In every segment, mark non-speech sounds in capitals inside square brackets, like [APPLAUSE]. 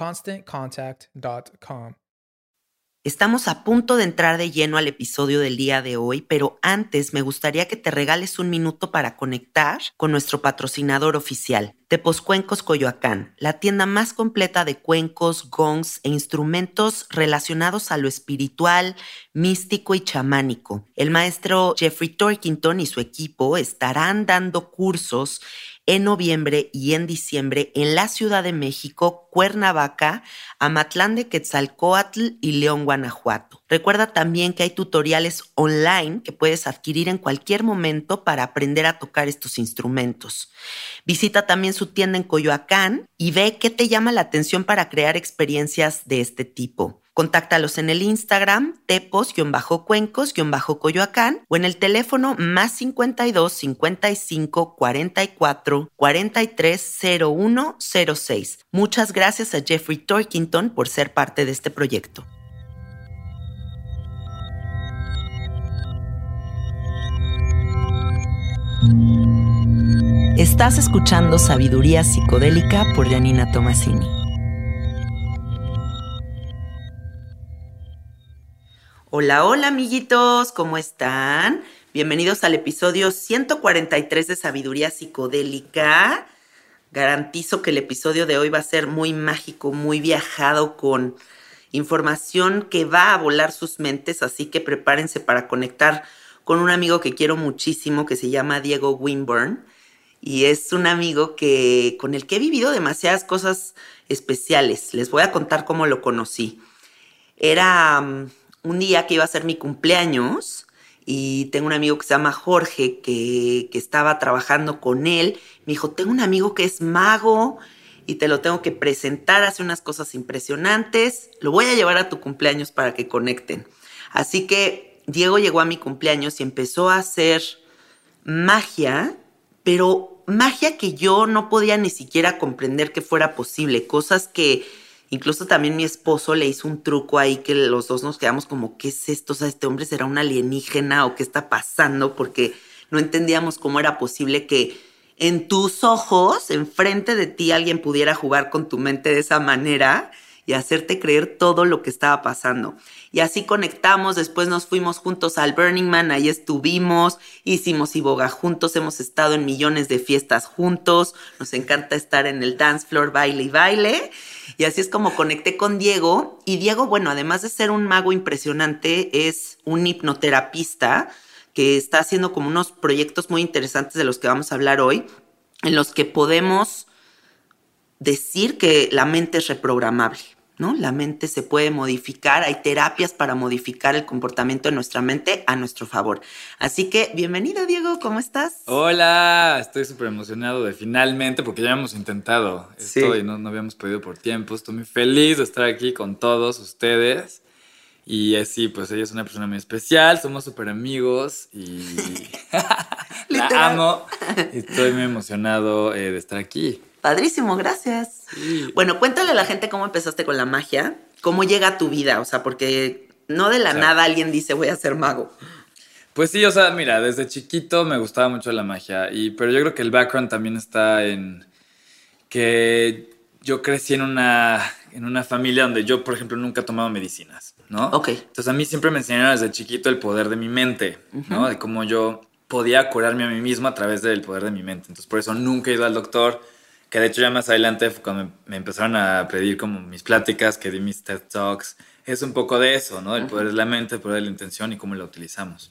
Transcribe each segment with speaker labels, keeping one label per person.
Speaker 1: ConstantContact.com.
Speaker 2: Estamos a punto de entrar de lleno al episodio del día de hoy, pero antes me gustaría que te regales un minuto para conectar con nuestro patrocinador oficial, Tepos Cuencos Coyoacán, la tienda más completa de cuencos, gongs e instrumentos relacionados a lo espiritual, místico y chamánico. El maestro Jeffrey Torkington y su equipo estarán dando cursos en noviembre y en diciembre en la Ciudad de México, Cuernavaca, Amatlán de Quetzalcoatl y León, Guanajuato. Recuerda también que hay tutoriales online que puedes adquirir en cualquier momento para aprender a tocar estos instrumentos. Visita también su tienda en Coyoacán y ve qué te llama la atención para crear experiencias de este tipo. Contáctalos en el Instagram tepos-cuencos-coyoacán o en el teléfono más 52 55 44 43 01 06. Muchas gracias a Jeffrey Torkington por ser parte de este proyecto. Estás escuchando Sabiduría Psicodélica por Janina Tomasini. Hola, hola amiguitos, ¿cómo están? Bienvenidos al episodio 143 de Sabiduría Psicodélica. Garantizo que el episodio de hoy va a ser muy mágico, muy viajado con información que va a volar sus mentes, así que prepárense para conectar con un amigo que quiero muchísimo que se llama Diego Winburn y es un amigo que con el que he vivido demasiadas cosas especiales. Les voy a contar cómo lo conocí. Era mm, un día que iba a ser mi cumpleaños y tengo un amigo que se llama Jorge que, que estaba trabajando con él. Me dijo, tengo un amigo que es mago y te lo tengo que presentar, hace unas cosas impresionantes. Lo voy a llevar a tu cumpleaños para que conecten. Así que Diego llegó a mi cumpleaños y empezó a hacer magia, pero magia que yo no podía ni siquiera comprender que fuera posible, cosas que Incluso también mi esposo le hizo un truco ahí que los dos nos quedamos como, ¿qué es esto? O sea, este hombre será un alienígena o qué está pasando porque no entendíamos cómo era posible que en tus ojos, enfrente de ti, alguien pudiera jugar con tu mente de esa manera y hacerte creer todo lo que estaba pasando. Y así conectamos, después nos fuimos juntos al Burning Man, ahí estuvimos, hicimos iboga juntos, hemos estado en millones de fiestas juntos, nos encanta estar en el dance floor, baile y baile. Y así es como conecté con Diego. Y Diego, bueno, además de ser un mago impresionante, es un hipnoterapista que está haciendo como unos proyectos muy interesantes de los que vamos a hablar hoy. en los que podemos decir que la mente es reprogramable. ¿no? La mente se puede modificar, hay terapias para modificar el comportamiento de nuestra mente a nuestro favor. Así que, bienvenido, Diego, ¿cómo estás?
Speaker 3: Hola, estoy súper emocionado de finalmente, porque ya hemos intentado esto y no, no habíamos podido por tiempo. Estoy muy feliz de estar aquí con todos ustedes. Y así, pues ella es una persona muy especial, somos súper amigos y [LAUGHS] [LAUGHS] la amo. Estoy muy emocionado eh, de estar aquí.
Speaker 2: Padrísimo, gracias. Bueno, cuéntale a la gente cómo empezaste con la magia, cómo llega a tu vida, o sea, porque no de la nada alguien dice voy a ser mago.
Speaker 3: Pues sí, o sea, mira, desde chiquito me gustaba mucho la magia, y, pero yo creo que el background también está en que yo crecí en una, en una familia donde yo, por ejemplo, nunca he tomado medicinas, ¿no?
Speaker 2: Ok.
Speaker 3: Entonces a mí siempre me enseñaron desde chiquito el poder de mi mente, ¿no? De cómo yo podía curarme a mí mismo a través del poder de mi mente. Entonces por eso nunca he ido al doctor que de hecho ya más adelante cuando me empezaron a pedir como mis pláticas, que di mis TED Talks, es un poco de eso, ¿no? El poder de la mente, el poder de la intención y cómo la utilizamos.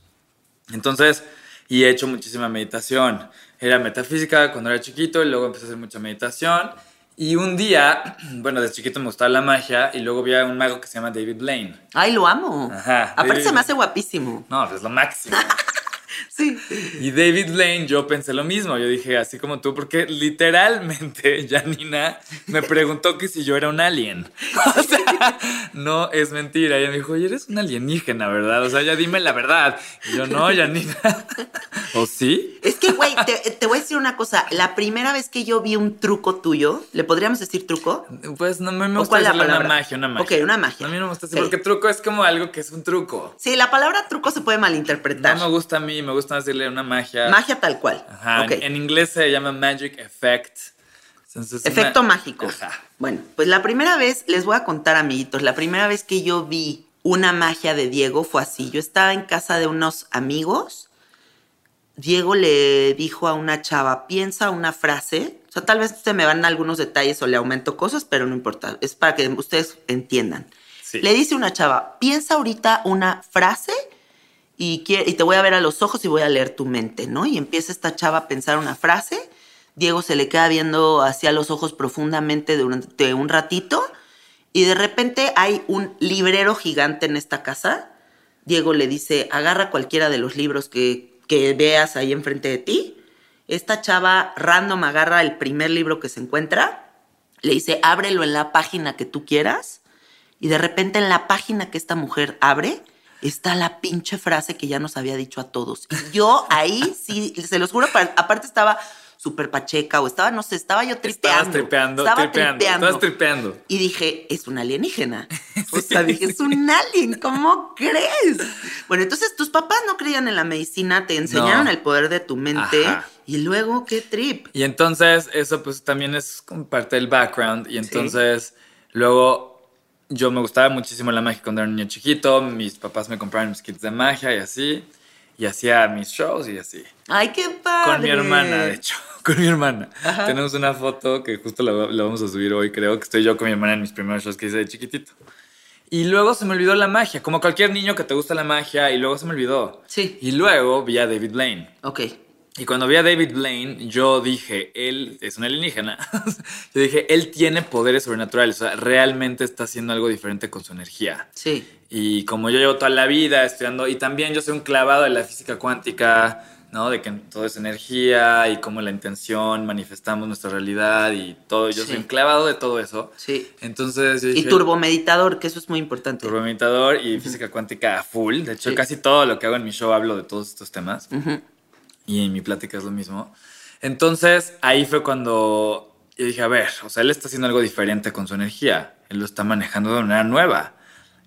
Speaker 3: Entonces, y he hecho muchísima meditación. Era metafísica cuando era chiquito y luego empecé a hacer mucha meditación. Y un día, [CLEARS THROAT] bueno, desde chiquito me gustaba la magia y luego vi a un mago que se llama David Blaine.
Speaker 2: Ay, lo amo.
Speaker 3: Ajá.
Speaker 2: Aparte se me hace guapísimo.
Speaker 3: No, es lo máximo. [LAUGHS]
Speaker 2: Sí.
Speaker 3: Y David Lane, yo pensé lo mismo. Yo dije, así como tú, porque literalmente [LAUGHS] Janina me preguntó que si yo era un alien. [LAUGHS] O sea, no es mentira. Ella me dijo, oye, eres un alienígena, ¿verdad? O sea, ya dime la verdad. Y yo, no, Janina. [LAUGHS] ¿O sí?
Speaker 2: Es que, güey, te, voy a decir una cosa. La primera vez que yo vi un truco tuyo, ¿le podríamos decir truco?
Speaker 3: Pues no me, me gusta decirle una magia, una magia.
Speaker 2: Ok, una magia.
Speaker 3: A mí no me gusta decir, porque truco es como algo que es un truco.
Speaker 2: Sí, la palabra truco se puede malinterpretar.
Speaker 3: No me gusta a mí, me gusta decirle una magia.
Speaker 2: Magia tal cual.
Speaker 3: Ajá. En, inglés se llama magic effect.
Speaker 2: Efecto mágico. Bueno, pues la primera vez, les voy a contar, amiguitos, la primera vez que yo vi una magia de Diego fue así. Yo estaba en casa de unos amigos. Diego le dijo a una chava, piensa una frase. O sea, tal vez se me van algunos detalles o le aumento cosas, pero no importa. Es para que ustedes entiendan. Le dice una chava, piensa ahorita una frase y, te voy a ver a los ojos y voy a leer tu mente, ¿no? Y empieza esta chava a pensar una frase. Diego se le queda viendo hacia los ojos profundamente durante un ratito y de repente hay un librero gigante en esta casa. Diego le dice, agarra cualquiera de los libros que, que veas ahí enfrente de ti. Esta chava random agarra el primer libro que se encuentra, le dice, ábrelo en la página que tú quieras. Y de repente en la página que esta mujer abre, está la pinche frase que ya nos había dicho a todos. Y yo ahí sí, se los juro, aparte estaba súper pacheca o estaba, no sé, estaba yo tripeando.
Speaker 3: Estabas tripeando,
Speaker 2: estaba
Speaker 3: tripeando, Estabas tripeando.
Speaker 2: Y dije, es un alienígena. [LAUGHS] O sea, dije, es un alien, ¿cómo crees? Bueno, entonces tus papás no creían en la medicina, te enseñaron el poder de tu mente. Y luego, qué trip.
Speaker 3: Y entonces, eso pues también es parte del background. Y entonces, luego yo me gustaba muchísimo la magia cuando era niño chiquito. Mis papás me compraron mis kits de magia y así. Y hacía mis shows y así.
Speaker 2: ¡Ay, qué padre!
Speaker 3: Con mi hermana, de hecho. [LAUGHS] Con mi hermana. Tenemos una foto que justo la, vamos a subir hoy, creo, que estoy yo con mi hermana en mis primeros shows que hice de chiquitito. Y luego se me olvidó la magia, como cualquier niño que te gusta la magia, y luego se me olvidó.
Speaker 2: Sí.
Speaker 3: Y luego vi a David Blaine.
Speaker 2: Ok.
Speaker 3: Y cuando vi a David Blaine, yo dije, él es un alienígena. [LAUGHS] yo dije, él tiene poderes sobrenaturales, o sea, realmente está haciendo algo diferente con su energía.
Speaker 2: Sí.
Speaker 3: Y como yo llevo toda la vida estudiando, y también yo soy un clavado de la física cuántica, ¿no? De que todo es energía y cómo la intención manifestamos nuestra realidad y todo. Yo soy un clavado de todo eso.
Speaker 2: Sí.
Speaker 3: Entonces
Speaker 2: Y turbomeditador, que eso es muy importante.
Speaker 3: Turbomeditador y física cuántica full. De hecho, casi todo lo que hago en mi show hablo de todos estos temas y en mi plática es lo mismo. Entonces ahí fue cuando yo dije, a ver, o sea, él está haciendo algo diferente con su energía, él lo está manejando de manera nueva.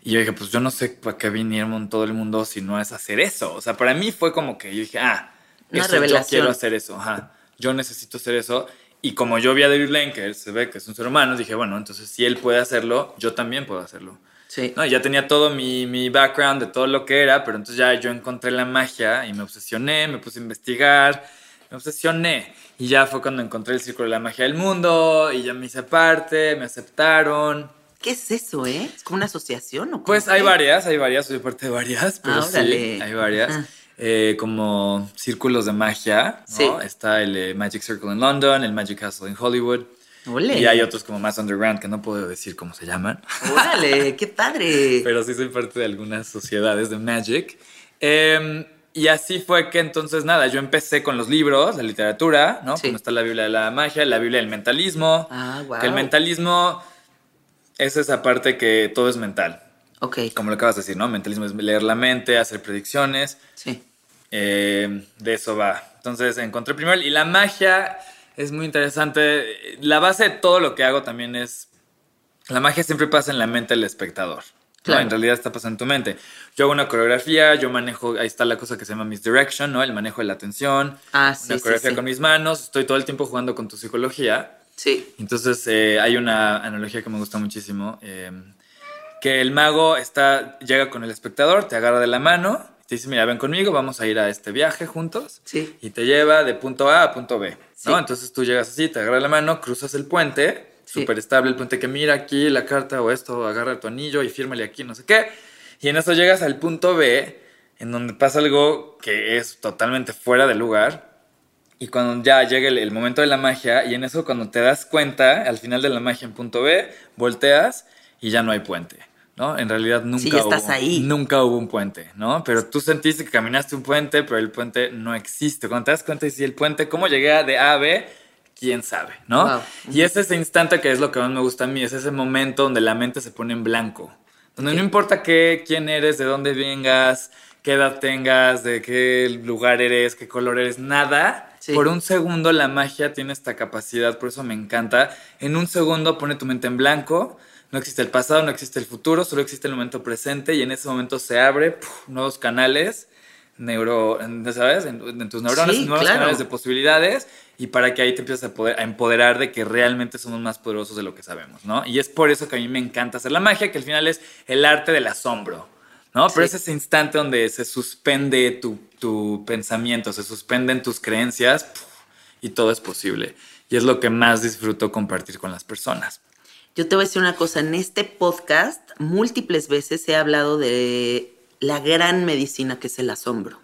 Speaker 3: Y yo dije, pues yo no sé para qué vinieron todo el mundo si no es hacer eso. O sea, para mí fue como que yo dije, ah, eso, yo quiero hacer eso, ajá, yo necesito hacer eso. Y como yo vi a David Lane, que él se ve que es un ser humano, dije, bueno, entonces si él puede hacerlo, yo también puedo hacerlo.
Speaker 2: Sí.
Speaker 3: No, ya tenía todo mi, mi, background de todo lo que era, pero entonces ya yo encontré la magia y me obsesioné, me puse a investigar, me obsesioné. Y ya fue cuando encontré el círculo de la magia del mundo y ya me hice parte, me aceptaron.
Speaker 2: ¿Qué es eso, eh? ¿Es como una asociación o
Speaker 3: Pues hay varias, hay varias, soy parte de varias, pero
Speaker 2: ah,
Speaker 3: sí, hay varias. Eh, como círculos de magia, ¿no?
Speaker 2: Sí.
Speaker 3: Está el eh, Magic Circle en London, el Magic Castle en Hollywood.
Speaker 2: Ole.
Speaker 3: Y hay otros como más underground que no puedo decir cómo se llaman.
Speaker 2: Órale, [LAUGHS] qué padre.
Speaker 3: pero sí soy parte de algunas sociedades de Magic. Eh, y así fue que entonces, nada, yo empecé con los libros, la literatura, ¿no?
Speaker 2: Sí.
Speaker 3: Como está la Biblia de la magia, la Biblia del mentalismo.
Speaker 2: Ah, wow.
Speaker 3: Que el mentalismo es esa parte que todo es mental.
Speaker 2: Ok,
Speaker 3: Como lo acabas de decir, ¿no? Mentalismo es leer la mente, hacer predicciones.
Speaker 2: sí.
Speaker 3: Eh, de eso va. Entonces encontré primero. Y la magia es muy interesante. La base de todo lo que hago también es. La magia siempre pasa en la mente del espectador. ¿no?
Speaker 2: Claro.
Speaker 3: En realidad está pasando en tu mente. Yo hago una coreografía, yo manejo, ahí está la cosa que se llama misdirection, ¿no? El manejo de la atención.
Speaker 2: Ah, sí,
Speaker 3: una
Speaker 2: sí,
Speaker 3: coreografía
Speaker 2: sí.
Speaker 3: con mis manos, estoy todo el tiempo jugando con tu psicología.
Speaker 2: Sí,
Speaker 3: Entonces eh, hay una analogía que me gusta muchísimo, eh, que el mago está, llega con el espectador, te agarra de la mano, te dice, mira, ven conmigo, vamos a ir a este viaje juntos,
Speaker 2: sí.
Speaker 3: y te lleva de punto A a punto B. Entonces tú llegas así, te agarra la mano, cruzas el puente,
Speaker 2: Sí.
Speaker 3: súper estable el puente que mira aquí la carta o esto, agarra tu anillo y fírmale aquí, no sé qué, y en eso llegas al punto B, en donde pasa algo que es totalmente fuera de lugar, y cuando ya llega el, el momento de la magia, y en eso cuando te das cuenta, al final de la magia en punto B, volteas y ya no hay puente, ¿no? En realidad nunca,
Speaker 2: Sí, ya estás
Speaker 3: hubo,
Speaker 2: ahí.
Speaker 3: nunca hubo un puente, ¿no? Pero tú sentiste que caminaste un puente, pero el puente no existe. Cuando te das cuenta, y si el puente, ¿cómo llegué de A a B? quién sabe, ¿no?
Speaker 2: Wow.
Speaker 3: Y es ese instante que es lo que más me gusta a mí, es ese momento donde la mente se pone en blanco, donde no importa qué, quién eres, de dónde vengas, qué edad tengas, de qué lugar eres, qué color eres, nada.
Speaker 2: Sí.
Speaker 3: Por un segundo la magia tiene esta capacidad, por eso me encanta. En un segundo pone tu mente en blanco, no existe el pasado, no existe el futuro, solo existe el momento presente y en ese momento se abre puf, nuevos canales, neuro, ¿sabes? En, en tus neuronas,
Speaker 2: Sí,
Speaker 3: nuevos
Speaker 2: claro.
Speaker 3: canales de posibilidades y para que ahí te empieces a, poder, a empoderar de que realmente somos más poderosos de lo que sabemos, ¿no? Y es por eso que a mí me encanta hacer la magia, que al final es el arte del asombro, ¿no? Pero
Speaker 2: Sí.
Speaker 3: es ese instante donde se suspende tu, tu pensamiento, se suspenden tus creencias puf, y todo es posible. Y es lo que más disfruto compartir con las personas.
Speaker 2: Yo te voy a decir una cosa, en este podcast múltiples veces he hablado de la gran medicina que es el asombro,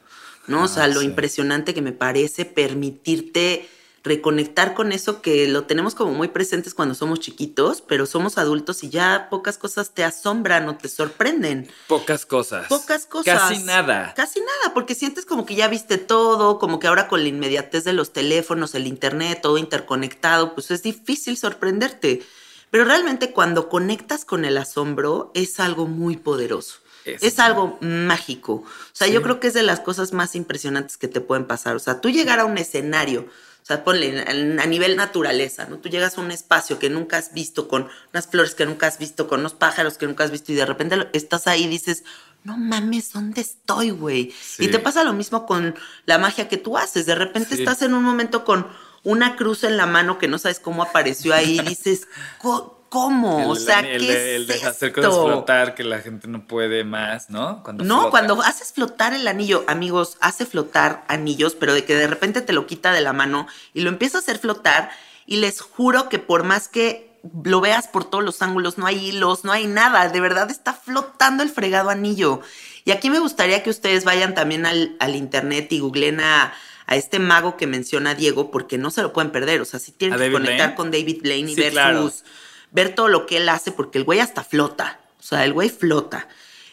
Speaker 2: ¿no? o sea,
Speaker 3: Ah,
Speaker 2: lo impresionante que me parece permitirte reconectar con eso que lo tenemos como muy presentes cuando somos chiquitos, pero somos adultos y ya pocas cosas te asombran o te sorprenden.
Speaker 3: Pocas cosas.
Speaker 2: Pocas cosas.
Speaker 3: Casi nada.
Speaker 2: Casi nada, porque sientes como que ya viste todo, como que ahora con la inmediatez de los teléfonos, el internet, todo interconectado, pues es difícil sorprenderte. Pero realmente cuando conectas con el asombro es algo muy poderoso.
Speaker 3: Es-
Speaker 2: Es, algo mágico. O sea,
Speaker 3: Sí.
Speaker 2: yo creo que es de las cosas más impresionantes que te pueden pasar. O sea, tú llegar a un escenario, o sea, ponle a nivel naturaleza, ¿no? Tú llegas a un espacio que nunca has visto, con unas flores que nunca has visto, con unos pájaros que nunca has visto, y de repente estás ahí y dices, no mames, ¿dónde estoy, güey?
Speaker 3: Sí.
Speaker 2: Y te pasa lo mismo con la magia que tú haces. De repente
Speaker 3: Sí.
Speaker 2: estás en un momento con una cruz en la mano que no sabes cómo apareció ahí [LAUGHS] dices, "Co- ¿cómo? o
Speaker 3: El-
Speaker 2: sea,
Speaker 3: el,
Speaker 2: ¿qué
Speaker 3: de-
Speaker 2: es
Speaker 3: el de
Speaker 2: esto?
Speaker 3: hacer cosas flotar que la gente no puede más, ¿no? Cuando
Speaker 2: No,
Speaker 3: flota.
Speaker 2: cuando haces flotar el anillo, amigos, hace flotar anillos, pero de que de repente te lo quita de la mano y lo empieza a hacer flotar y les juro que por más que lo veas por todos los ángulos, no hay hilos, no hay nada, de verdad está flotando el fregado anillo. Y aquí me gustaría que ustedes vayan también al, al internet y googlen a, a este mago que menciona Diego, porque no se lo pueden perder, o sea, sí tienen
Speaker 3: ¿A
Speaker 2: que
Speaker 3: David
Speaker 2: conectar
Speaker 3: Blaine?
Speaker 2: con David Blaine y
Speaker 3: Sí,
Speaker 2: ver
Speaker 3: claro.
Speaker 2: sus ver todo lo que él hace, porque el güey hasta flota. O sea, el güey flota.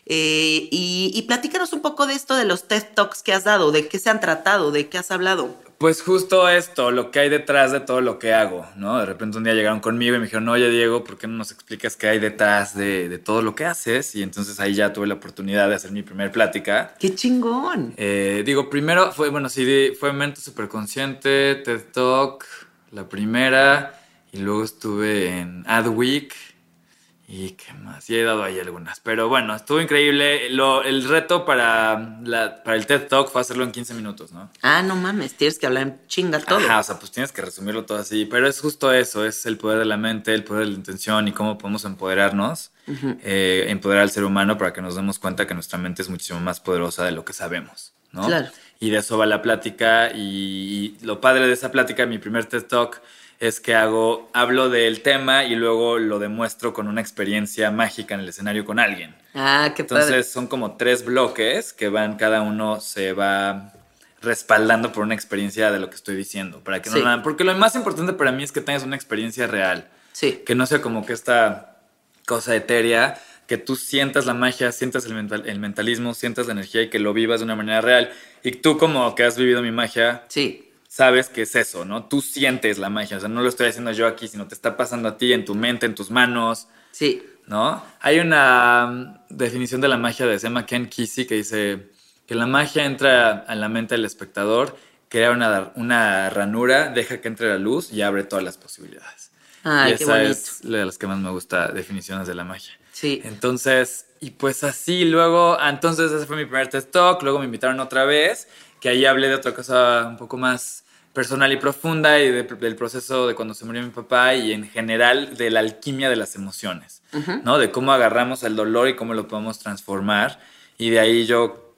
Speaker 2: Eh, y, y platícanos un poco de esto de los TED Talks que has dado, de qué se han tratado, de qué has hablado.
Speaker 3: Pues justo esto, lo que hay detrás de todo lo que hago, ¿no? De repente un día llegaron conmigo y me dijeron, oye Diego, ¿por qué no nos explicas qué hay detrás de, de todo lo que haces? Y entonces ahí ya tuve la oportunidad de hacer mi primer plática.
Speaker 2: ¡Qué chingón!
Speaker 3: Eh, digo, primero fue, bueno, sí, fue Mente Superconsciente, TED Talk, la primera, y luego estuve en Adweek, y qué más, y he dado ahí algunas, pero bueno, estuvo increíble. Lo, el reto para, la, para el TED Talk fue hacerlo en 15 minutos, ¿no?
Speaker 2: Ah, no mames, tienes que hablar en chinga todo.
Speaker 3: Ajá, o sea, pues tienes que resumirlo todo así, pero es justo eso, es el poder de la mente, el poder de la intención y cómo podemos empoderarnos, eh, empoderar al ser humano para que nos demos cuenta que nuestra mente es muchísimo más poderosa de lo que sabemos, ¿no?
Speaker 2: Claro.
Speaker 3: Y de eso va la plática y, y lo padre de esa plática, mi primer TED Talk, es que hago, hablo del tema y luego lo demuestro con una experiencia mágica en el escenario con alguien.
Speaker 2: Ah, qué padre.
Speaker 3: Entonces son como tres bloques que van, cada uno se va respaldando por una experiencia de lo que estoy diciendo. Para que
Speaker 2: Sí.
Speaker 3: porque lo más importante para mí es que tengas una experiencia real.
Speaker 2: Sí.
Speaker 3: Que no sea como que esta cosa etérea, que tú sientas la magia, sientas el, mental- el mentalismo, sientas la energía y que lo vivas de una manera real. Y tú como que has vivido mi magia,
Speaker 2: Sí.
Speaker 3: Sabes que es eso, ¿no? Tú sientes la magia, o sea, no lo estoy haciendo yo aquí, sino te está pasando a ti, en tu mente, en tus manos,
Speaker 2: Sí.
Speaker 3: ¿no? Hay una mm, definición de la magia de se llama Ken Kesey que dice que la magia entra a la mente del espectador, crea una, una ranura, deja que entre la luz y abre todas las posibilidades.
Speaker 2: Ay,
Speaker 3: y
Speaker 2: qué
Speaker 3: esa
Speaker 2: bonito.
Speaker 3: es la de las que más me gusta, definiciones de la magia.
Speaker 2: Sí.
Speaker 3: Entonces, y pues así, luego, ah, entonces ese fue mi primer TED Talk, luego me invitaron otra vez, que ahí hablé de otra cosa un poco más personal y profunda y de- del proceso de cuando se murió mi papá y en general de la alquimia de las emociones, ¿no? De cómo agarramos el dolor y cómo lo podemos transformar. Y de ahí yo,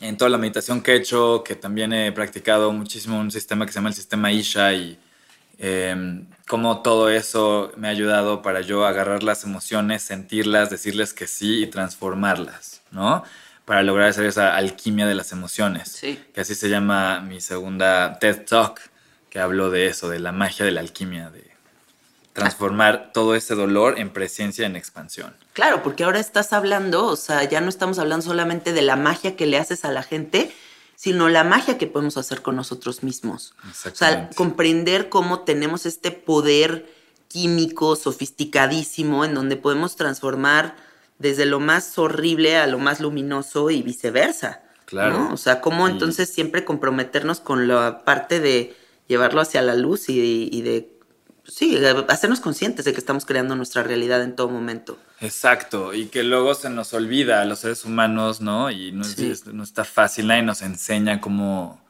Speaker 3: en toda la meditación que he hecho, que también he practicado muchísimo un sistema que se llama el sistema Isha y eh, cómo todo eso me ha ayudado para yo agarrar las emociones, sentirlas, decirles que sí y transformarlas, ¿no? Para lograr hacer esa alquimia de las emociones.
Speaker 2: Sí.
Speaker 3: Que así se llama mi segunda TED Talk, que hablo de eso, de la magia de la alquimia, de transformar todo ese dolor en presencia, en expansión.
Speaker 2: Claro, porque ahora estás hablando, o sea, ya no estamos hablando solamente de la magia que le haces a la gente, sino la magia que podemos hacer con nosotros mismos. O sea, comprender cómo tenemos este poder químico sofisticadísimo en donde podemos transformar desde lo más horrible a lo más luminoso y viceversa.
Speaker 3: Claro.
Speaker 2: ¿no? O sea, cómo entonces siempre comprometernos con la parte de llevarlo hacia la luz y, y de, sí, hacernos conscientes de que estamos creando nuestra realidad en todo momento.
Speaker 3: Exacto, y que luego se nos olvida a los seres humanos, ¿no? Y no,
Speaker 2: Sí.
Speaker 3: es- no está fácil, nadie nos enseña cómo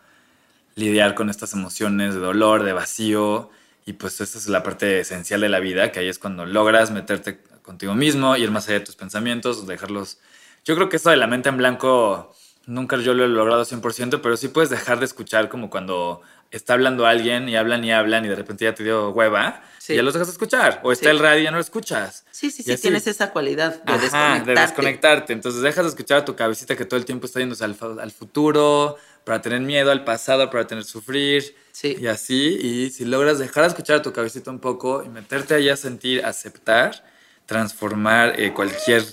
Speaker 3: lidiar con estas emociones de dolor, de vacío, y pues esa es la parte esencial de la vida, que ahí es cuando logras meterte contigo mismo, ir más allá de tus pensamientos, dejarlos... Yo creo que esto de la mente en blanco, nunca yo lo he logrado 100%, pero sí puedes dejar de escuchar como cuando está hablando alguien y hablan y hablan y de repente ya te dio hueva
Speaker 2: Sí.
Speaker 3: y ya los dejas de escuchar, o está
Speaker 2: Sí.
Speaker 3: el radio y ya no lo escuchas.
Speaker 2: Sí, sí,
Speaker 3: Y
Speaker 2: sí,
Speaker 3: así.
Speaker 2: tienes esa cualidad de
Speaker 3: Ajá,
Speaker 2: desconectarte.
Speaker 3: de desconectarte. Entonces dejas de escuchar a tu cabecita que todo el tiempo está yéndose al, al futuro, para tener miedo, al pasado, para tener sufrir.
Speaker 2: Sí.
Speaker 3: Y así, y si logras dejar de escuchar a tu cabecita un poco y meterte ahí a sentir, aceptar, transformar eh, cualquier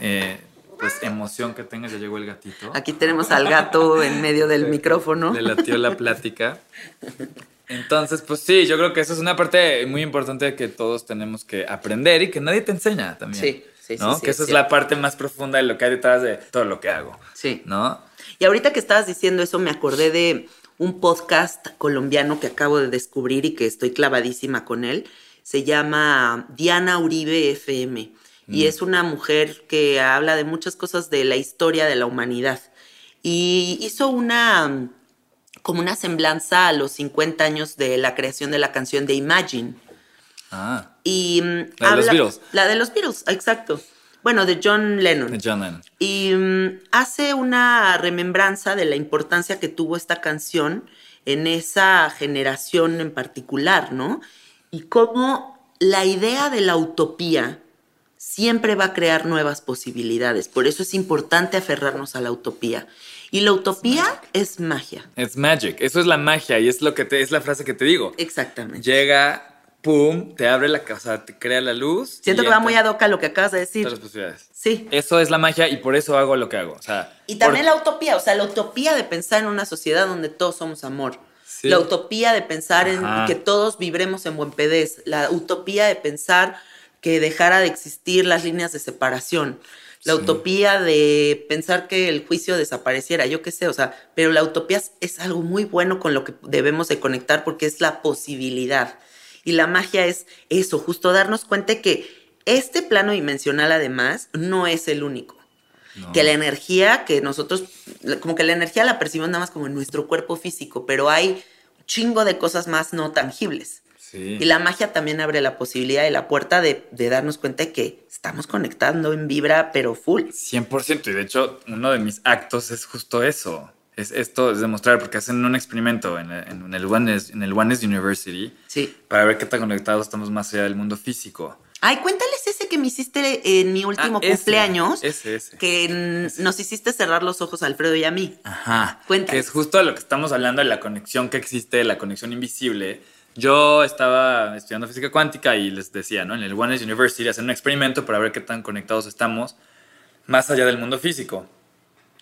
Speaker 3: eh, pues, emoción que tengas, ya llegó el gatito.
Speaker 2: Aquí tenemos al gato en medio del [LAUGHS] micrófono.
Speaker 3: Le latió la plática. Entonces, pues sí, yo creo que esa es una parte muy importante que todos tenemos que aprender y que nadie te enseña también.
Speaker 2: Sí, sí, sí,
Speaker 3: ¿no?
Speaker 2: sí,
Speaker 3: que
Speaker 2: es
Speaker 3: esa es
Speaker 2: cierto.
Speaker 3: la parte más profunda de lo que hay detrás de todo lo que hago.
Speaker 2: Sí.
Speaker 3: ¿No?
Speaker 2: Y ahorita que estabas diciendo eso, me acordé de un podcast colombiano que acabo de descubrir y que estoy clavadísima con él. Se llama Diana Uribe FM. Y es una mujer que habla de muchas cosas de la historia de la humanidad. Y hizo una como una semblanza a los 50 años de la creación de la canción de Imagine.
Speaker 3: Ah,
Speaker 2: Y mm,
Speaker 3: La de los Beatles.
Speaker 2: La de los Beatles, exacto. Bueno, de John Lennon.
Speaker 3: de John Lennon.
Speaker 2: Y mm, hace una remembranza de la importancia que tuvo esta canción en esa generación en particular, ¿no? Y cómo la idea de la utopía siempre va a crear nuevas posibilidades. Por eso es importante aferrarnos a la utopía. Y la utopía es magia.
Speaker 3: It's magic. Eso es la magia y es lo que te, es la frase que te digo.
Speaker 2: Exactamente.
Speaker 3: Llega, pum, te abre la casa, te crea la luz.
Speaker 2: Siento que va muy ad hoc a lo que acabas de decir.
Speaker 3: Todas las posibilidades.
Speaker 2: Sí.
Speaker 3: Eso es la magia y por eso hago lo que hago. O sea,
Speaker 2: Y también
Speaker 3: por-
Speaker 2: la utopía, o sea, la utopía de pensar en una sociedad donde todos somos amor.
Speaker 3: Sí.
Speaker 2: La utopía de pensar en que todos vibremos en buen pedez. La utopía de pensar que dejara de existir las líneas de separación. La
Speaker 3: Sí.
Speaker 2: utopía de pensar que el juicio desapareciera, yo qué sé, o sea, pero la utopía es, es algo muy bueno con lo que debemos de conectar porque es la posibilidad. Y la magia es eso, justo darnos cuenta que este plano dimensional además no es el único
Speaker 3: No.
Speaker 2: que la energía que nosotros, como que la energía la percibimos nada más como en nuestro cuerpo físico, pero hay un chingo de cosas más no tangibles.
Speaker 3: Sí.
Speaker 2: Y la magia también abre la posibilidad y la puerta de, de darnos cuenta de que estamos conectando en vibra, pero full.
Speaker 3: 100%. Y de hecho, uno de mis actos es justo eso. es esto, es demostrar, porque hacen un experimento en, en, el, en el Oneness University
Speaker 2: Sí.
Speaker 3: para ver qué tan conectados estamos más allá del mundo físico.
Speaker 2: Ay, cuéntales ese que me hiciste en mi último
Speaker 3: Ah, ese,
Speaker 2: cumpleaños.
Speaker 3: Ese, ese.
Speaker 2: Que nos hiciste cerrar los ojos a Alfredo y a mí.
Speaker 3: Ajá.
Speaker 2: Cuéntales.
Speaker 3: Que es justo de lo que estamos hablando, de la conexión que existe, la conexión invisible. Yo estaba estudiando física cuántica y les decía, ¿no? En el Oneness University hacen un experimento para ver qué tan conectados estamos más allá del mundo físico.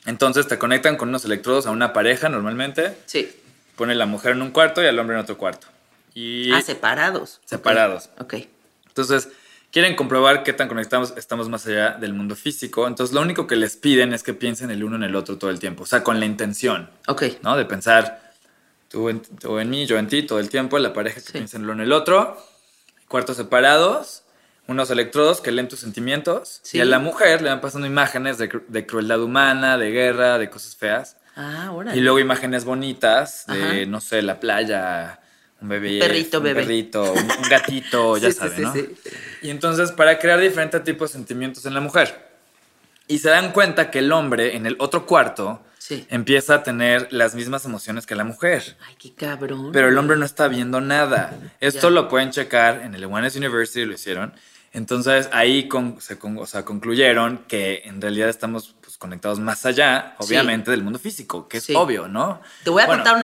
Speaker 3: Entonces te conectan con unos electrodos a una pareja normalmente,
Speaker 2: Sí.
Speaker 3: pone la mujer en un cuarto y al hombre en otro cuarto. Y
Speaker 2: Ah, separados.
Speaker 3: Separados.
Speaker 2: Ok.
Speaker 3: entonces quieren comprobar qué tan conectados estamos más allá del mundo físico. Entonces lo único que les piden es que piensen el uno en el otro todo el tiempo, o sea, con la intención.
Speaker 2: Ok.
Speaker 3: ¿no? De pensar tú en, tú en mí, yo en ti todo el tiempo, la pareja que
Speaker 2: Sí.
Speaker 3: piensa en el uno en el otro, cuartos separados, unos electrodos que leen tus sentimientos,
Speaker 2: Sí.
Speaker 3: y a la mujer le van pasando imágenes de, de crueldad humana, de guerra, de cosas feas,
Speaker 2: Ah, ahora.
Speaker 3: y luego imágenes bonitas de,
Speaker 2: Ajá.
Speaker 3: no sé, la playa, un bebé,
Speaker 2: Un perrito,
Speaker 3: un
Speaker 2: bebé.
Speaker 3: perrito, un, un gatito, [LAUGHS] ya
Speaker 2: Sí, sí,
Speaker 3: sabes,
Speaker 2: sí,
Speaker 3: ¿no?
Speaker 2: sí.
Speaker 3: Y entonces, para crear diferentes tipos de sentimientos en la mujer. Y se dan cuenta que el hombre en el otro cuarto
Speaker 2: Sí.
Speaker 3: empieza a tener las mismas emociones que la mujer.
Speaker 2: Ay, qué cabrón.
Speaker 3: Pero el hombre no está viendo nada. Esto
Speaker 2: Ya.
Speaker 3: lo pueden checar en el Oneness University, lo hicieron. Entonces ahí con- se con- o sea, concluyeron que en realidad estamos pues, conectados más allá,
Speaker 2: Sí.
Speaker 3: obviamente, del mundo físico, que es
Speaker 2: Sí.
Speaker 3: obvio, ¿no?
Speaker 2: Te voy a
Speaker 3: Bueno,
Speaker 2: contar una.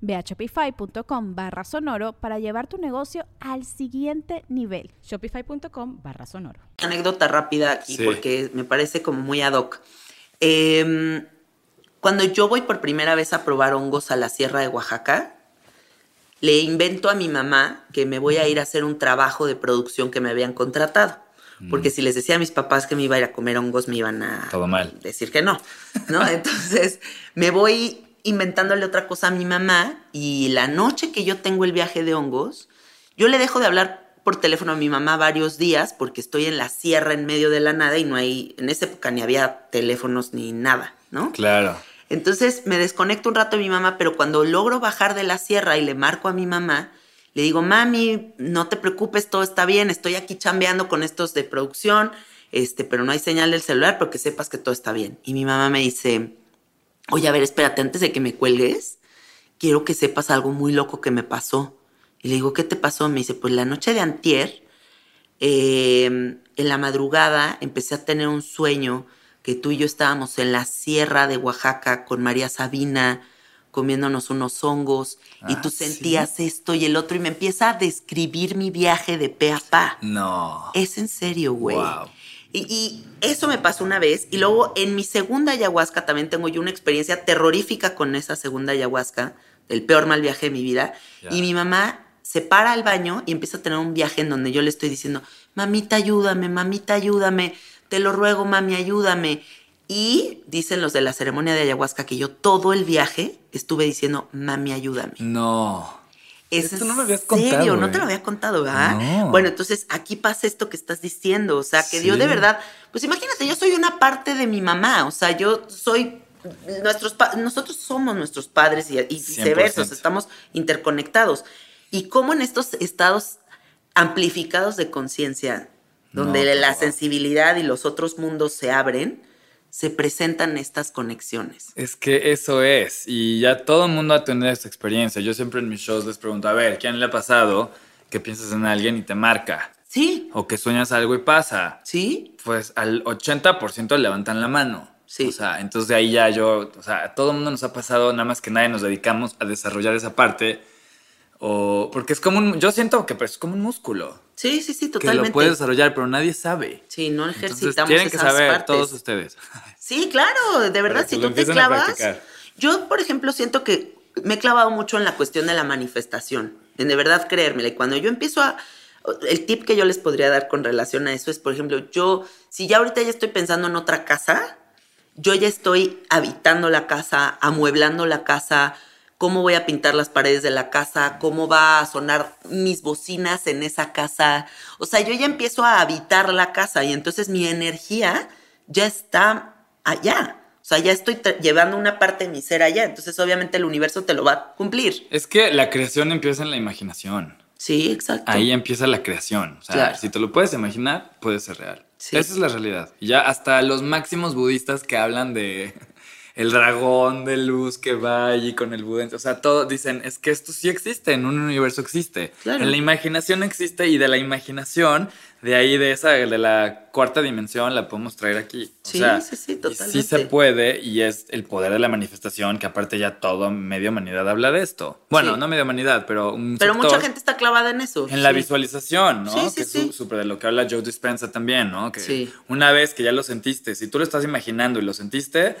Speaker 4: Ve a shopify.com barra sonoro para llevar tu negocio al siguiente nivel.
Speaker 5: Shopify.com barra sonoro.
Speaker 2: anécdota rápida aquí
Speaker 3: Sí.
Speaker 2: porque me parece como muy ad hoc. Em, cuando yo voy por primera vez a probar hongos a la Sierra de Oaxaca, le invento a mi mamá que me voy a ir a hacer un trabajo de producción que me habían contratado. Porque si les decía a mis papás que me iba a ir a comer hongos, me iban a
Speaker 3: Todo mal.
Speaker 2: decir que no, ¿no? [LAUGHS] Entonces me voy inventándole otra cosa a mi mamá y la noche que yo tengo el viaje de hongos, yo le dejo de hablar por teléfono a mi mamá varios días porque estoy en la sierra en medio de la nada y no hay, en esa época ni había teléfonos ni nada, ¿no?
Speaker 3: Claro.
Speaker 2: Entonces me desconecto un rato de mi mamá, pero cuando logro bajar de la sierra y le marco a mi mamá, le digo, mami, no te preocupes, todo está bien, estoy aquí chambeando con estos de producción, este, pero no hay señal del celular, pero que sepas que todo está bien. Y mi mamá me dice, oye, a ver, espérate, antes de que me cuelgues, quiero que sepas algo muy loco que me pasó. Y le digo, ¿qué te pasó? Me dice, pues la noche de antier, eh, en la madrugada empecé a tener un sueño que tú y yo estábamos en la sierra de Oaxaca con María Sabina comiéndonos unos hongos y
Speaker 3: Ah,
Speaker 2: tú
Speaker 3: ¿sí?
Speaker 2: sentías esto y el otro y me empieza a describir mi viaje de pe a pa.
Speaker 3: No.
Speaker 2: Es en serio, güey.
Speaker 3: Wow.
Speaker 2: Y, y eso me pasó una vez. Y luego en mi segunda ayahuasca también tengo yo una experiencia terrorífica con esa segunda ayahuasca, el peor mal viaje de mi vida. Y mi mamá se para al baño y empieza a tener un viaje en donde yo le estoy diciendo, mamita, ayúdame, mamita, ayúdame, te lo ruego, mami, ayúdame. Y dicen los de la ceremonia de ayahuasca que yo todo el viaje estuve diciendo, mami, ayúdame.
Speaker 3: No.
Speaker 2: Es
Speaker 3: Esto no me habías
Speaker 2: serio,
Speaker 3: contado,
Speaker 2: no te lo había contado, ¿verdad?
Speaker 3: No.
Speaker 2: Bueno, entonces aquí pasa esto que estás diciendo, o sea, que Dios de
Speaker 3: Sí.
Speaker 2: verdad, pues imagínate, yo soy una parte de mi mamá, o sea, yo soy nuestros nosotros somos nuestros padres y, y viceversa, o sea,
Speaker 3: 100%.
Speaker 2: estamos interconectados. Y cómo en estos estados amplificados de conciencia, donde
Speaker 3: No,
Speaker 2: la sensibilidad y los otros mundos se abren, se presentan estas conexiones.
Speaker 3: Es que eso es. Y ya todo el mundo ha tenido esta experiencia. Yo siempre en mis shows les pregunto, a ver, ¿quién le ha pasado que piensas en alguien y te marca?
Speaker 2: Sí,
Speaker 3: O que sueñas algo y pasa.
Speaker 2: sí,
Speaker 3: Pues al 80% levantan la mano.
Speaker 2: Sí.
Speaker 3: O sea, entonces de ahí ya yo, o sea, a todo el mundo nos ha pasado, nada más que nadie nos dedicamos a desarrollar esa parte. O porque es como un, yo siento que es como un músculo.
Speaker 2: Sí, sí, sí,
Speaker 3: Que
Speaker 2: totalmente.
Speaker 3: lo puedes desarrollar, pero nadie sabe.
Speaker 2: Sí, no
Speaker 3: Entonces
Speaker 2: ejercitamos
Speaker 3: tienen que
Speaker 2: esas
Speaker 3: saber
Speaker 2: partes.
Speaker 3: todos ustedes. [LAUGHS]
Speaker 2: Sí, claro, de verdad,
Speaker 3: que
Speaker 2: si tú te clavas. Yo, por ejemplo, siento que me he clavado mucho en la cuestión de la manifestación, en de verdad creérmela. Y cuando yo empiezo a. El tip que yo les podría dar con relación a eso es, por ejemplo, yo, si ya ahorita ya estoy pensando en otra casa, yo ya estoy habitando la casa, amueblando la casa, cómo voy a pintar las paredes de la casa, cómo va a sonar mis bocinas en esa casa. O sea, yo ya empiezo a habitar la casa y entonces mi energía ya está allá. O sea, ya estoy llevando una parte de mi ser allá. Entonces, obviamente, el universo te lo va a cumplir.
Speaker 3: Es que la creación empieza en la imaginación.
Speaker 2: Sí, exacto.
Speaker 3: Ahí empieza la creación. O sea,
Speaker 2: Claro.
Speaker 3: si te lo puedes imaginar, puede ser real.
Speaker 2: Sí.
Speaker 3: Esa es la realidad. Ya hasta los máximos budistas que hablan de el dragón de luz que va allí con el Buda, o sea, todos dicen, es que esto sí existe, en un universo existe.
Speaker 2: Claro.
Speaker 3: En la imaginación existe y de la imaginación, de ahí de esa, de la cuarta dimensión, la podemos traer aquí. O
Speaker 2: Sí,
Speaker 3: sea,
Speaker 2: sí, sí, totalmente.
Speaker 3: Sí se puede y es el poder de la manifestación, que aparte ya todo medio humanidad habla de esto. Bueno,
Speaker 2: Sí.
Speaker 3: no medio humanidad, pero un
Speaker 2: Pero
Speaker 3: sector
Speaker 2: mucha gente está clavada en eso.
Speaker 3: en la
Speaker 2: sí.
Speaker 3: visualización, ¿no?
Speaker 2: Sí, sí,
Speaker 3: que es súper de lo que habla Joe Dispenza también, ¿no? Que una vez que ya lo sentiste, si tú lo estás imaginando y lo sentiste,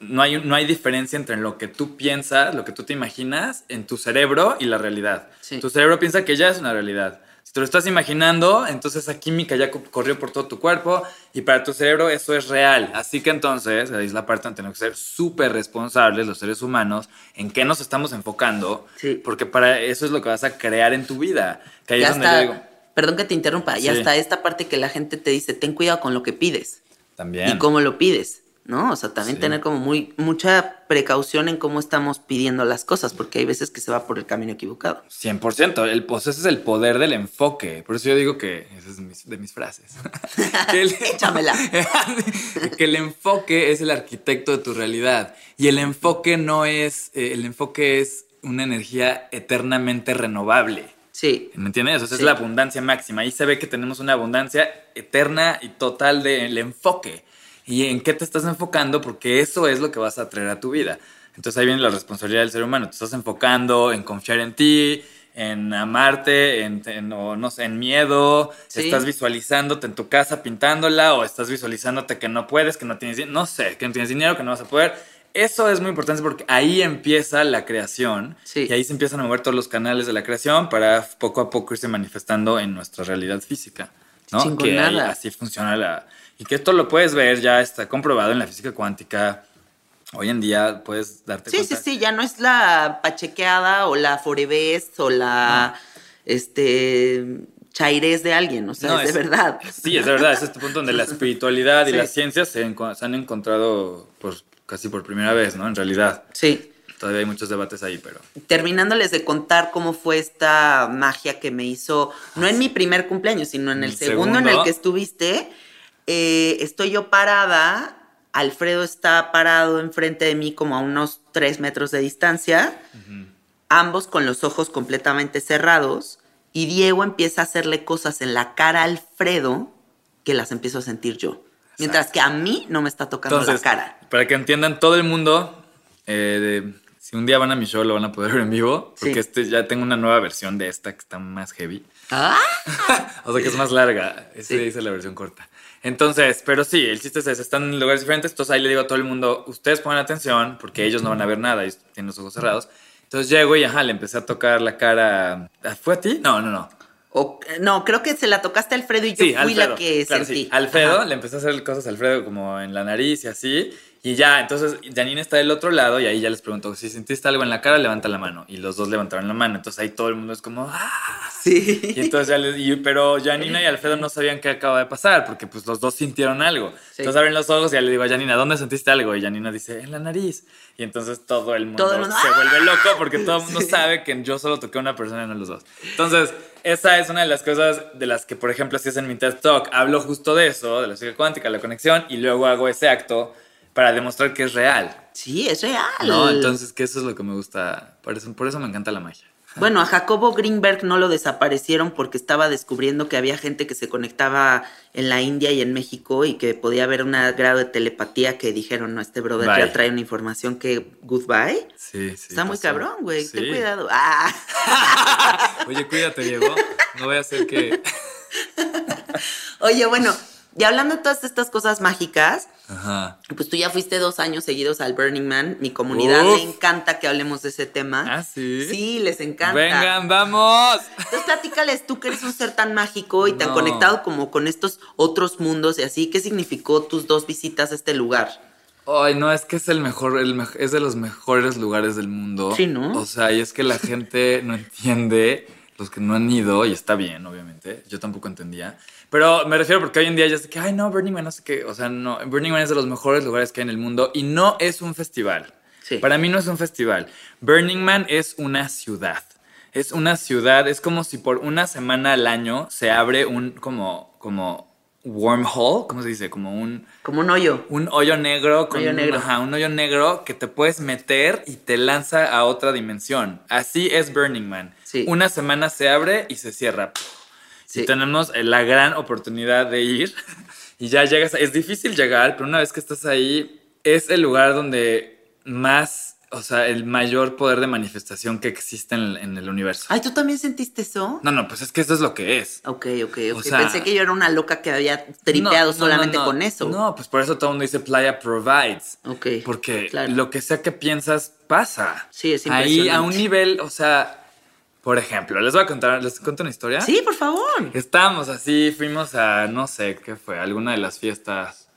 Speaker 3: no hay, no hay diferencia entre lo que tú piensas, lo que tú te imaginas en tu cerebro y la realidad.
Speaker 2: Sí.
Speaker 3: Tu cerebro piensa que ya es una realidad. Si te lo estás imaginando, entonces esa química ya co- corrió por todo tu cuerpo y para tu cerebro eso es real. Así que entonces, ahí es la parte donde tenemos que ser súper responsables los seres humanos en qué nos estamos enfocando,
Speaker 2: Sí.
Speaker 3: porque para eso es lo que vas a crear en tu vida. Que ahí
Speaker 2: Ya
Speaker 3: es donde
Speaker 2: está.
Speaker 3: yo digo,
Speaker 2: Perdón que te interrumpa. Ya
Speaker 3: Sí.
Speaker 2: está esta parte que la gente te dice, ten cuidado con lo que pides.
Speaker 3: también.
Speaker 2: y cómo lo pides, ¿no? O sea, también
Speaker 3: Sí.
Speaker 2: tener como muy mucha precaución en cómo estamos pidiendo las cosas, porque hay veces que se va por el camino equivocado.
Speaker 3: 100%, el, pues ese es el poder del enfoque. Por eso yo digo que, esa es mis- de mis frases. [LAUGHS] que, el, [LAUGHS]
Speaker 2: Échamela. [LAUGHS]
Speaker 3: que el enfoque es el arquitecto de tu realidad. Y el enfoque no es, eh, el enfoque es una energía eternamente renovable.
Speaker 2: Sí,
Speaker 3: ¿Me entiendes? O sea,
Speaker 2: Sí.
Speaker 3: es la abundancia máxima. Ahí se ve que tenemos una abundancia eterna y total del enfoque. ¿Y en qué te estás enfocando? Porque eso es lo que vas a traer a tu vida. Entonces ahí viene la responsabilidad del ser humano. Te estás enfocando en confiar en ti, en amarte, en, en- o no sé, en miedo.
Speaker 2: Sí.
Speaker 3: Estás visualizándote en tu casa pintándola o estás visualizándote que no puedes, que no tienes, no sé, que no tienes dinero, que no vas a poder. Eso es muy importante porque ahí empieza la creación
Speaker 2: Sí.
Speaker 3: y ahí se empiezan a mover todos los canales de la creación para poco a poco irse manifestando en nuestra realidad física. ¿no? Que ahí así funciona la... Y que esto lo puedes ver, ya está comprobado en la física cuántica. Hoy en día puedes darte
Speaker 2: sí, sí,
Speaker 3: cuenta.
Speaker 2: sí, ya no es la pachequeada o la forebés o la, este, chairés de alguien, o sea,
Speaker 3: No,
Speaker 2: es, de verdad.
Speaker 3: Sí, es de verdad. Es este punto donde la [LAUGHS] espiritualidad y
Speaker 2: Sí.
Speaker 3: las ciencias se, se han encontrado por, casi por primera vez, ¿no? En realidad.
Speaker 2: Sí.
Speaker 3: Todavía hay muchos debates ahí, pero...
Speaker 2: Terminándoles de contar cómo fue esta magia que me hizo, no en mi primer cumpleaños, sino en el,
Speaker 3: ¿El
Speaker 2: segundo, en el
Speaker 3: segundo?
Speaker 2: que estuviste, eh, estoy yo parada, Alfredo está parado enfrente de mí como a unos tres metros de distancia, ambos con los ojos completamente cerrados, y Diego empieza a hacerle cosas en la cara a Alfredo que las empiezo a sentir yo. Mientras que a mí no me está tocando
Speaker 3: Entonces,
Speaker 2: la cara.
Speaker 3: para que entiendan todo el mundo, eh, de- si un día van a mi show lo van a poder ver en vivo, porque
Speaker 2: Sí.
Speaker 3: este ya tengo una nueva versión de esta que está más heavy.
Speaker 2: ¡Ah! [LAUGHS]
Speaker 3: O sea que es más larga. [LAUGHS] Ese
Speaker 2: Sí.
Speaker 3: dice la versión corta. Entonces, pero sí, el chiste es ese, están en lugares diferentes. Entonces ahí le digo a todo el mundo, ustedes pongan atención porque ellos no van a ver nada, ellos tienen los ojos cerrados. Entonces llego y ajá, le empecé a tocar la cara. ¿Ah, ¿Fue a ti? No, no, no.
Speaker 2: O- no, creo que se la tocaste a Alfredo y yo
Speaker 3: Sí,
Speaker 2: fui
Speaker 3: Alfredo.
Speaker 2: la que
Speaker 3: Claro,
Speaker 2: sentí.
Speaker 3: sí. Alfredo,
Speaker 2: Ajá.
Speaker 3: le empecé a hacer cosas a Alfredo como en la nariz y así. Y ya, entonces Janine está del otro lado y ahí ya les pregunto, si sentiste algo en la cara, levanta la mano. Y los dos levantaron la mano. Entonces ahí todo el mundo es como, ¡ah!
Speaker 2: Sí.
Speaker 3: Y entonces ya les, y- pero Janina y Alfredo no sabían qué acaba de pasar porque pues los dos sintieron algo.
Speaker 2: Sí.
Speaker 3: Entonces abren los ojos y ya le digo a Janina, ¿dónde sentiste algo? Y Janina dice, en la nariz. Y entonces todo el mundo,
Speaker 2: Todo el mundo,
Speaker 3: se
Speaker 2: ¡ah!
Speaker 3: vuelve loco porque todo el mundo
Speaker 2: Sí.
Speaker 3: sabe que yo solo toqué a una persona y no los dos. Entonces, esa es una de las cosas de las que, por ejemplo, si es en mi TED Talk, hablo justo de eso, de la física cuántica, la conexión, y luego hago ese acto para demostrar que es real.
Speaker 2: Sí, es real.
Speaker 3: ¿No? Entonces, que eso es lo que me gusta. Por eso, por eso me encanta la magia.
Speaker 2: Bueno, a Jacobo Greenberg no lo desaparecieron porque estaba descubriendo que había gente que se conectaba en la India y en México y que podía haber un grado de telepatía que dijeron, no, este brother
Speaker 3: Bye.
Speaker 2: ya trae una información que goodbye.
Speaker 3: Sí, sí.
Speaker 2: Está muy cabrón, güey. Ten cuidado. Ah. [LAUGHS]
Speaker 3: Oye, cuídate, Diego. No voy a hacer que. [LAUGHS]
Speaker 2: Oye, bueno, y hablando de todas estas cosas mágicas,
Speaker 3: Ajá.
Speaker 2: pues tú ya fuiste dos años seguidos al Burning Man. Mi comunidad
Speaker 3: Uf.
Speaker 2: le encanta que hablemos de ese tema.
Speaker 3: Ah, sí.
Speaker 2: Sí, les encanta.
Speaker 3: Vengan, vamos.
Speaker 2: Entonces platícales tú que eres un ser tan mágico y tan
Speaker 3: No.
Speaker 2: conectado como con estos otros mundos y así. ¿Qué significó tus dos visitas a este lugar?
Speaker 3: Ay, no, es que es el mejor, el mej- es de los mejores lugares del mundo.
Speaker 2: Sí, ¿no?
Speaker 3: O sea, y es que la gente no entiende, los que no han ido, y está bien, obviamente. Yo tampoco entendía. Pero me refiero porque hoy en día ya sé que, ay, no, Burning Man, no sé qué. O sea, no, Burning Man es de los mejores lugares que hay en el mundo y no es un festival.
Speaker 2: Sí.
Speaker 3: Para mí no es un festival. Burning Man es una ciudad. Es una ciudad, es como si por una semana al año se abre un como, como wormhole, ¿cómo se dice? Como un,
Speaker 2: Como un hoyo.
Speaker 3: un hoyo negro con
Speaker 2: Hoyo negro.
Speaker 3: Ajá, un hoyo negro que te puedes meter y te lanza a otra dimensión. Así es Burning Man.
Speaker 2: Sí.
Speaker 3: Una semana se abre y se cierra.
Speaker 2: Sí.
Speaker 3: Y tenemos eh, la gran oportunidad de ir [LAUGHS] y ya llegas. es difícil llegar, pero una vez que estás ahí, es el lugar donde más, o sea, el mayor poder de manifestación que existe en el, en el universo.
Speaker 2: Ay, ¿tú también sentiste eso?
Speaker 3: No, no, pues es que eso es lo que es.
Speaker 2: Ok, ok, ok.
Speaker 3: O sea-
Speaker 2: Pensé que yo era una loca que había tripeado
Speaker 3: No, no,
Speaker 2: solamente
Speaker 3: no,
Speaker 2: con eso.
Speaker 3: No, pues por eso todo el mundo dice Playa Provides.
Speaker 2: Ok.
Speaker 3: Porque
Speaker 2: claro.
Speaker 3: lo que sea que piensas pasa.
Speaker 2: Sí, es
Speaker 3: Ahí a
Speaker 2: impresionante.
Speaker 3: un nivel, o sea, por ejemplo, les voy a contar, les cuento una historia.
Speaker 2: Sí, por favor.
Speaker 3: Estábamos así, fuimos a, no sé qué fue, alguna de las fiestas.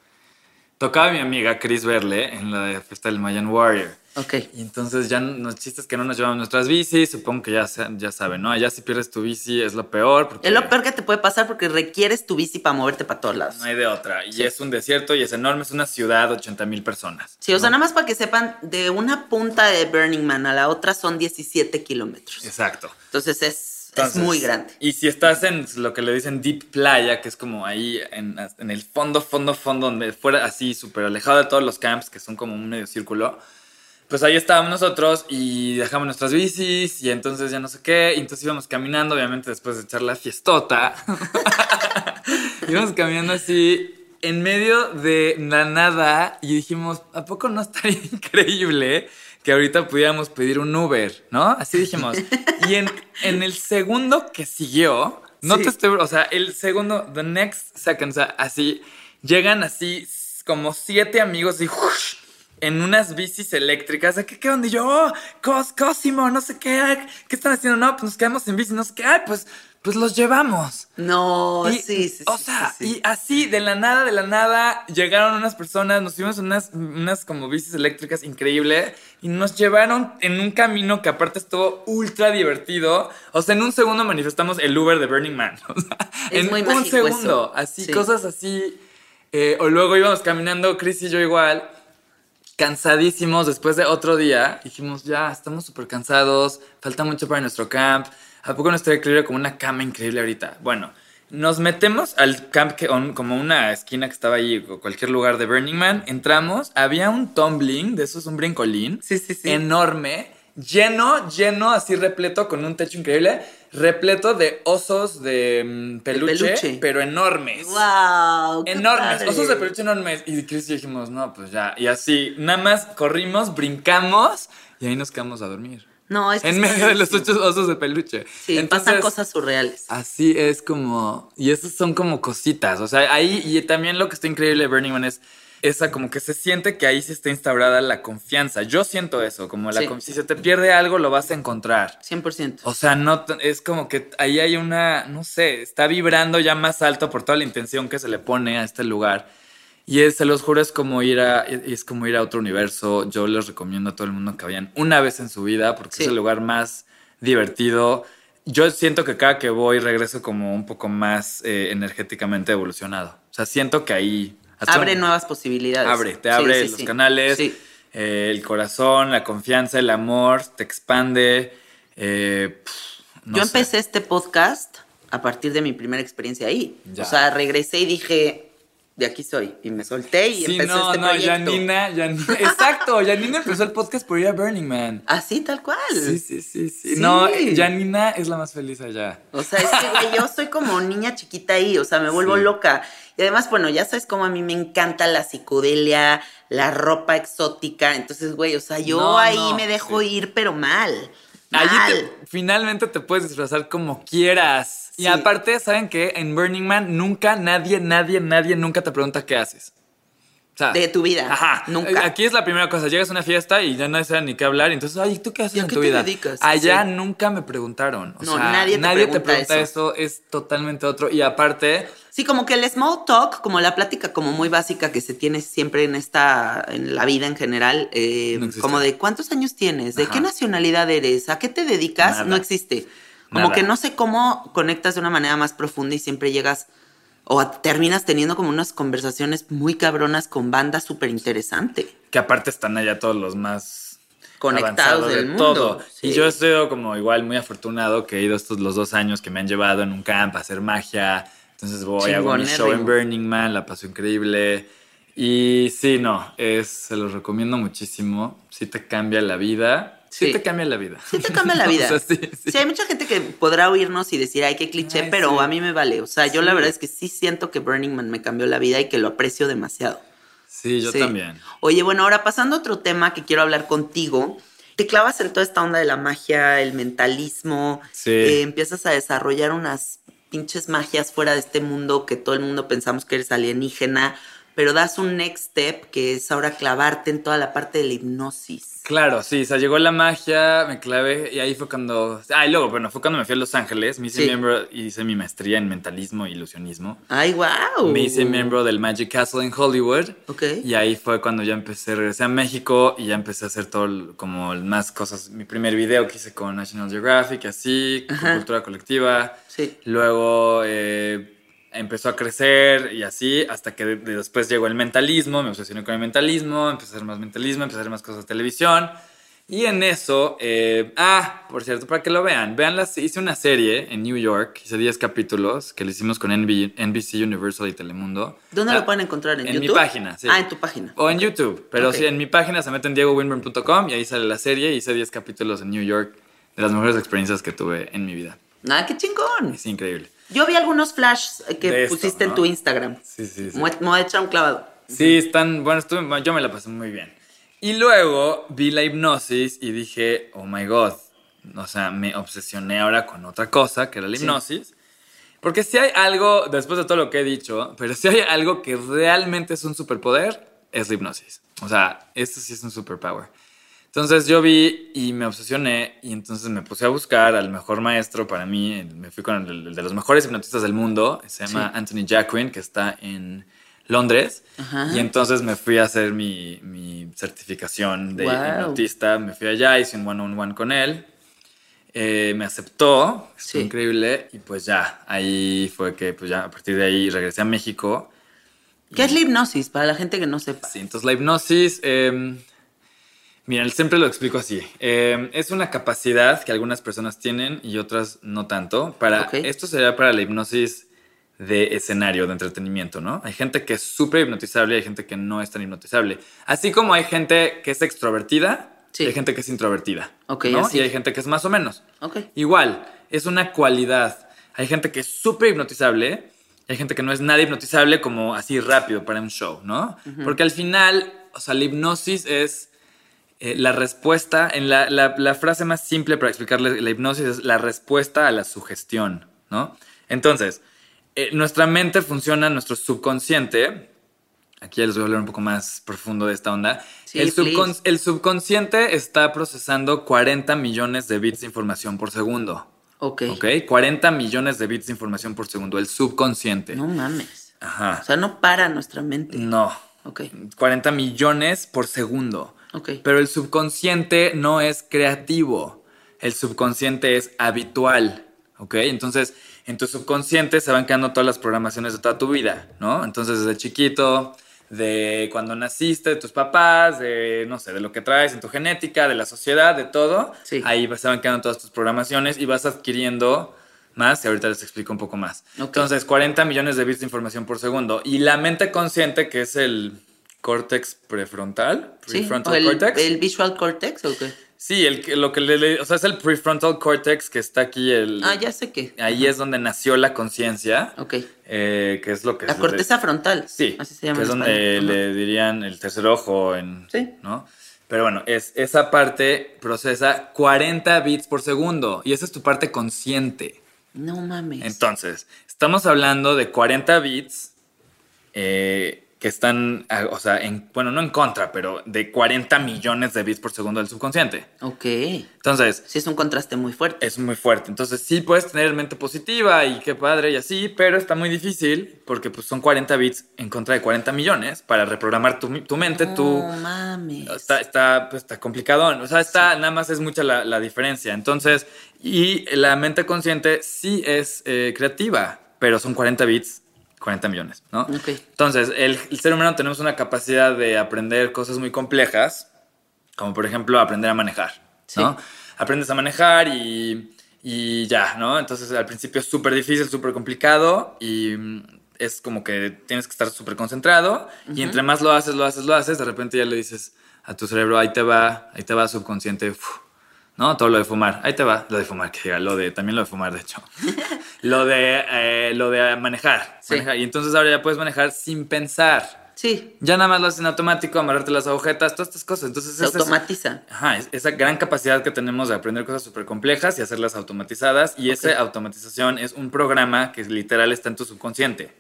Speaker 3: Tocaba mi amiga Chris Verle en la fiesta del Mayan Warrior.
Speaker 2: Ok.
Speaker 3: Y entonces ya los chistes que no nos llevamos nuestras bicis, supongo que ya, ya saben, ¿no? Allá si pierdes tu bici es lo peor. Porque
Speaker 2: Es lo peor que te puede pasar porque requieres tu bici para moverte para todos lados.
Speaker 3: No hay de otra. Y es un desierto y es enorme, es una ciudad, 80 mil personas.
Speaker 2: Sí, o sea, nada más para que sepan, de una punta de Burning Man a la otra son 17 kilómetros.
Speaker 3: Exacto.
Speaker 2: Entonces es,
Speaker 3: Entonces,
Speaker 2: es muy grande.
Speaker 3: Y si estás en lo que le dicen Deep Playa, que es como ahí en, en el fondo, fondo, fondo, donde fuera así súper alejado de todos los camps, que son como un medio círculo, pues ahí estábamos nosotros y dejamos nuestras bicis y entonces ya no sé qué, y entonces íbamos caminando, obviamente después de echar la fiestota, [LAUGHS] íbamos caminando así en medio de la nada y dijimos, ¿a poco no estaría [LAUGHS] increíble que ahorita pudiéramos pedir un Uber, ¿no? Así dijimos. Y en, en el segundo que siguió, no
Speaker 2: Sí.
Speaker 3: te estoy, o sea, el segundo, the next second, o sea, así, llegan así como siete amigos y. en unas bicis eléctricas. ¿De qué, qué onda? Y yo, oh, Cos, Cosimo, no sé qué, ay, ¿qué están haciendo? No, pues nos quedamos en bici, no sé qué, ay, pues, pues los llevamos.
Speaker 2: No,
Speaker 3: Y,
Speaker 2: sí, sí.
Speaker 3: O sea,
Speaker 2: sí, sí.
Speaker 3: y así, de la nada, de la nada, llegaron unas personas, nos fuimos en unas, unas como bicis eléctricas increíble y nos llevaron en un camino que aparte estuvo ultra divertido. O sea, en un segundo manifestamos el Uber de Burning Man. [LAUGHS] O sea,
Speaker 2: Es
Speaker 3: en
Speaker 2: muy
Speaker 3: un segundo.
Speaker 2: eso.
Speaker 3: Así,
Speaker 2: Sí.
Speaker 3: cosas así. Eh, o luego íbamos caminando, Chris y yo igual, cansadísimos después de otro día. Dijimos, ya, estamos súper cansados, falta mucho para nuestro camp. ¿A poco no estaría increíble como una cama increíble ahorita? Bueno, nos metemos al camp, que, on- como una esquina que estaba ahí, o cualquier lugar de Burning Man. Entramos, había un tumbling, de esos, un brincolín.
Speaker 2: Sí, sí, sí.
Speaker 3: Enorme, lleno, lleno, así repleto, con un techo increíble. Repleto de osos de mm, peluche,
Speaker 2: peluche.
Speaker 3: pero enormes.
Speaker 2: ¡Wow!
Speaker 3: Enormes,
Speaker 2: padre.
Speaker 3: osos de peluche enormes. Y Chris y yo dijimos, no, pues ya. Y así, nada más corrimos, brincamos y ahí nos quedamos a dormir.
Speaker 2: No, es que
Speaker 3: En medio de los ocho osos de peluche.
Speaker 2: Sí,
Speaker 3: Entonces,
Speaker 2: pasan cosas surreales.
Speaker 3: Así es como. Y esas son como cositas. O sea, ahí. Y también lo que está increíble de Burning Man es. Esa como que se siente que ahí sí está instaurada la confianza. Yo siento eso, como la
Speaker 2: Sí.
Speaker 3: si se te pierde algo lo vas a encontrar.
Speaker 2: 100%.
Speaker 3: O sea, no es como que ahí hay una, no sé, está vibrando ya más alto por toda la intención que se le pone a este lugar. Y es, se los juro, es como ir a, es como ir a otro universo. Yo les recomiendo a todo el mundo que vayan una vez en su vida porque
Speaker 2: Sí.
Speaker 3: es el lugar más divertido. Yo siento que cada que voy regreso como un poco más eh, energéticamente evolucionado. O sea, siento que ahí...
Speaker 2: Abre nuevas posibilidades.
Speaker 3: Abre, te abre
Speaker 2: sí,
Speaker 3: los canales, eh, el corazón, la confianza, el amor, te expande. eh, pff, no
Speaker 2: Yo
Speaker 3: sé.
Speaker 2: empecé este podcast a partir de mi primera experiencia ahí.
Speaker 3: Ya.
Speaker 2: O sea, regresé y dije, de aquí soy. Y me solté y
Speaker 3: Sí,
Speaker 2: empezó
Speaker 3: no,
Speaker 2: este
Speaker 3: no,
Speaker 2: proyecto.
Speaker 3: Janina, Janina. [LAUGHS] Exacto, Janina empezó el podcast por ir a Burning Man.
Speaker 2: Así, tal cual.
Speaker 3: Sí, sí, sí, sí.
Speaker 2: Sí.
Speaker 3: No, Janina es la más feliz allá.
Speaker 2: O sea, es que, güey, yo [LAUGHS] soy como niña chiquita ahí, o sea, me vuelvo
Speaker 3: Sí.
Speaker 2: loca. Y además, bueno, ya sabes cómo a mí me encanta la psicodelia, la ropa exótica. Entonces, güey, o sea, yo
Speaker 3: No,
Speaker 2: ahí
Speaker 3: no,
Speaker 2: me dejo ir, pero mal.
Speaker 3: Allí te- finalmente te puedes disfrazar como quieras. Y aparte, ¿saben qué? En Burning Man nunca, nadie, nadie, nadie nunca te pregunta qué haces. O sea,
Speaker 2: De tu vida.
Speaker 3: Ajá.
Speaker 2: Nunca.
Speaker 3: Aquí es la primera cosa. Llegas a una fiesta y ya nadie sabe ni qué hablar. Y entonces, ay, ¿tú qué haces
Speaker 2: ¿Y a
Speaker 3: en
Speaker 2: qué
Speaker 3: tu
Speaker 2: te
Speaker 3: vida?
Speaker 2: dedicas?
Speaker 3: Allá
Speaker 2: Sí.
Speaker 3: nunca me preguntaron. O
Speaker 2: No,
Speaker 3: sea,
Speaker 2: nadie te
Speaker 3: nadie te
Speaker 2: pregunta
Speaker 3: pregunta eso. Es totalmente otro. Y aparte,
Speaker 2: Sí, como que el small talk, como la plática como muy básica que se tiene siempre en esta, en la vida en general, eh,
Speaker 3: No
Speaker 2: como de cuántos años tienes, de
Speaker 3: Ajá.
Speaker 2: qué nacionalidad eres, a qué te dedicas,
Speaker 3: Nada.
Speaker 2: no existe. Como
Speaker 3: Nada.
Speaker 2: que no sé cómo conectas de una manera más profunda y siempre llegas o a- terminas teniendo como unas conversaciones muy cabronas con bandas súper interesante.
Speaker 3: que aparte están allá todos los más
Speaker 2: Conectados del
Speaker 3: de
Speaker 2: mundo,
Speaker 3: todo.
Speaker 2: sí.
Speaker 3: Y yo he sido como igual muy afortunado que he ido estos los dos años que me han llevado en un camp a hacer magia. Entonces voy, hago mi show en. Burning Man, la paso increíble. Y sí, no, es, se los recomiendo muchísimo. Sí te cambia la vida. Sí,
Speaker 2: Sí.
Speaker 3: te cambia la vida.
Speaker 2: Sí te cambia la [LAUGHS] vida.
Speaker 3: O sea, sí, sí.
Speaker 2: Sí, hay mucha gente que podrá oírnos y decir, ay, qué cliché,
Speaker 3: Ay,
Speaker 2: pero
Speaker 3: sí.
Speaker 2: a mí me vale. O sea, yo la verdad es que sí siento que Burning Man me cambió la vida y que lo aprecio demasiado.
Speaker 3: Sí, yo
Speaker 2: Sí.
Speaker 3: también.
Speaker 2: Oye, bueno, ahora pasando a otro tema que quiero hablar contigo. Te clavas en toda esta onda de la magia, el mentalismo.
Speaker 3: Sí.
Speaker 2: eh, empiezas a desarrollar unas pinches magias fuera de este mundo que todo el mundo pensamos que eres alienígena. Pero das un next step que es ahora clavarte en toda la parte de la hipnosis.
Speaker 3: Claro, sí, o sea, llegó la magia, me clavé y ahí fue cuando... Ah, y luego, bueno, fue cuando me fui a Los Ángeles, me hice
Speaker 2: Sí.
Speaker 3: miembro, hice mi maestría en mentalismo e ilusionismo.
Speaker 2: ¡Ay, wow!
Speaker 3: Me hice miembro del Magic Castle en Hollywood.
Speaker 2: Ok.
Speaker 3: Y ahí fue cuando ya empecé, regresé a México y ya empecé a hacer todo el- como más cosas. Mi primer video que hice con National Geographic, así, con cultura colectiva.
Speaker 2: Sí.
Speaker 3: Luego eh, empezó a crecer y así, hasta que de- de- después llegó el mentalismo, me obsesioné con el mentalismo, empecé a hacer más mentalismo, empecé a hacer más cosas de televisión. Y en eso, eh, ah, por cierto, para que lo vean, vean las, hice una serie en New York, hice 10 capítulos que le hicimos con NB NBC Universal y Telemundo.
Speaker 2: ¿Dónde
Speaker 3: Ah,
Speaker 2: lo pueden encontrar? ¿En,
Speaker 3: en mi
Speaker 2: YouTube?
Speaker 3: página, sí.
Speaker 2: Ah, en tu página.
Speaker 3: O en YouTube, pero
Speaker 2: Ok.
Speaker 3: sí, en mi página se meten diegowinburn.com y ahí sale la serie. Hice 10 capítulos en New York de las mejores experiencias que tuve en mi vida.
Speaker 2: ¡Ah, qué chingón!
Speaker 3: Es increíble.
Speaker 2: Yo vi algunos flashes que
Speaker 3: esto,
Speaker 2: pusiste en tu Instagram.
Speaker 3: Sí, sí, sí.
Speaker 2: Me voy- me voy a echar un clavado.
Speaker 3: Sí, están, bueno, estuve- yo me la pasé muy bien. Y luego vi la hipnosis y dije, oh my god, o sea, me obsesioné ahora con otra cosa, que era la
Speaker 2: Sí.
Speaker 3: hipnosis. Porque si hay algo, después de todo lo que he dicho, pero si hay algo que realmente es un superpoder, es la hipnosis. O sea, esto sí es un superpower. Entonces yo vi y me obsesioné y entonces me puse a buscar al mejor maestro para mí. Me fui con el, el de los mejores hipnotistas del mundo. Se llama
Speaker 2: Sí.
Speaker 3: Anthony Jacquin, que está en Londres.
Speaker 2: Ajá.
Speaker 3: Y entonces me fui a hacer mi, mi certificación de
Speaker 2: Wow.
Speaker 3: hipnotista. Me fui allá, hice un one-on-one con él. Eh, me aceptó,
Speaker 2: Sí.
Speaker 3: fue increíble. Y pues ya, ahí fue que pues ya a partir de ahí regresé a México.
Speaker 2: ¿Qué es la hipnosis? Para la gente que no sepa.
Speaker 3: Sí, entonces la hipnosis, eh, mira, siempre lo explico así. Eh, es una capacidad que algunas personas tienen y otras no tanto. Para. Esto sería para la hipnosis de escenario, de entretenimiento, ¿no? Hay gente que es súper hipnotizable y hay gente que no es tan hipnotizable. Así como hay gente que es extrovertida
Speaker 2: Sí.
Speaker 3: hay gente que es introvertida.
Speaker 2: Ok,
Speaker 3: ¿no? Y hay gente que es más o menos.
Speaker 2: Ok.
Speaker 3: Igual, es una cualidad. Hay gente que es súper hipnotizable y hay gente que no es nada hipnotizable como así rápido para un show, ¿no? Porque al final, o sea, la hipnosis es eh, la respuesta, en la, la- la frase más simple para explicarle la hipnosis es la respuesta a la sugestión, ¿no? Entonces, eh, nuestra mente funciona, nuestro subconsciente, aquí ya les voy a hablar un poco más profundo de esta onda,
Speaker 2: Sí,
Speaker 3: el, subcon- el subconsciente está procesando 40 millones de bits de información por segundo.
Speaker 2: Ok.
Speaker 3: ¿Ok? 40 millones de bits de información por segundo, el subconsciente.
Speaker 2: No mames.
Speaker 3: Ajá.
Speaker 2: O sea, no para nuestra mente.
Speaker 3: No.
Speaker 2: Ok.
Speaker 3: 40 millones por segundo.
Speaker 2: Ok.
Speaker 3: Pero el subconsciente no es creativo. El subconsciente es habitual. ¿Ok? Entonces, en tu subconsciente se van quedando todas las programaciones de toda tu vida, ¿no? Entonces, desde chiquito, de cuando naciste, de tus papás, de, no sé, de lo que traes en tu genética, de la sociedad, de todo.
Speaker 2: Sí.
Speaker 3: Ahí se van quedando todas tus programaciones y vas adquiriendo más y ahorita les explico un poco más.
Speaker 2: Ok.
Speaker 3: Entonces, 40 millones de bits de información por segundo. Y la mente consciente, que es el córtex prefrontal,
Speaker 2: Sí,
Speaker 3: prefrontal
Speaker 2: o el,
Speaker 3: cortex.
Speaker 2: el visual cortex o qué?
Speaker 3: Sí, el, lo que le, le- o sea, es el prefrontal cortex que está aquí. El,
Speaker 2: Ah, ya sé qué.
Speaker 3: Ahí es donde nació la conciencia,
Speaker 2: Ok.
Speaker 3: eh, que es lo que
Speaker 2: La corteza frontal.
Speaker 3: Sí,
Speaker 2: Así se llama.
Speaker 3: que es donde le dirían el tercer ojo, en,
Speaker 2: Sí.
Speaker 3: ¿no? Pero bueno, es, esa parte procesa 40 bits por segundo y esa es tu parte consciente.
Speaker 2: No mames.
Speaker 3: Entonces, estamos hablando de 40 bits eh, que están, ah, o sea, en, bueno, no en contra, pero de 40 millones de bits por segundo del subconsciente.
Speaker 2: ok.
Speaker 3: Entonces,
Speaker 2: Sí, es un contraste muy fuerte.
Speaker 3: es muy fuerte. Entonces sí puedes tener mente positiva y qué padre y así, pero está muy difícil porque pues son 40 bits en contra de 40 millones para reprogramar tu, tu mente, tu...
Speaker 2: No mames.
Speaker 3: Está, está, pues, está complicado. O sea, está, nada más es mucha la, la diferencia. Entonces, y la mente consciente sí es eh, creativa, pero son 40 bits, 40 millones, ¿no? Entonces, el, el ser humano tenemos una capacidad de aprender cosas muy complejas, como por ejemplo aprender a manejar, ¿no? Aprendes a manejar y, y ya, ¿no? Entonces, al principio es súper difícil, súper complicado y mm, es como que tienes que estar súper concentrado y entre más lo haces, lo haces, lo haces, de repente ya le dices a tu cerebro, ahí te va, ahí te va subconsciente, uf, ¿no? Todo lo de fumar, ahí te va, lo de fumar, que diga, lo de, también lo de fumar, de hecho. [LAUGHS] lo de, eh, lo de manejar,
Speaker 2: Sí.
Speaker 3: manejar. Y entonces ahora ya puedes manejar sin pensar.
Speaker 2: Sí,
Speaker 3: Ya nada más lo haces en automático, amarrarte las agujetas, todas estas cosas. Entonces,
Speaker 2: se
Speaker 3: esa es-
Speaker 2: automatiza.
Speaker 3: Ajá, es- esa gran capacidad que tenemos de aprender cosas súper complejas y hacerlas automatizadas. Y esa automatización es un programa que literal está en tu subconsciente.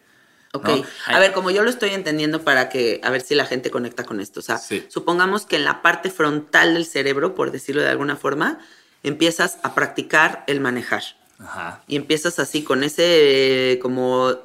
Speaker 2: Ok.
Speaker 3: ¿no?
Speaker 2: A ver, como yo lo estoy entendiendo para que, a ver si la gente conecta con esto. O sea,
Speaker 3: Sí.
Speaker 2: supongamos que en la parte frontal del cerebro, por decirlo de alguna forma, empiezas a practicar el manejar.
Speaker 3: Ajá.
Speaker 2: Y empiezas así con ese, eh, como,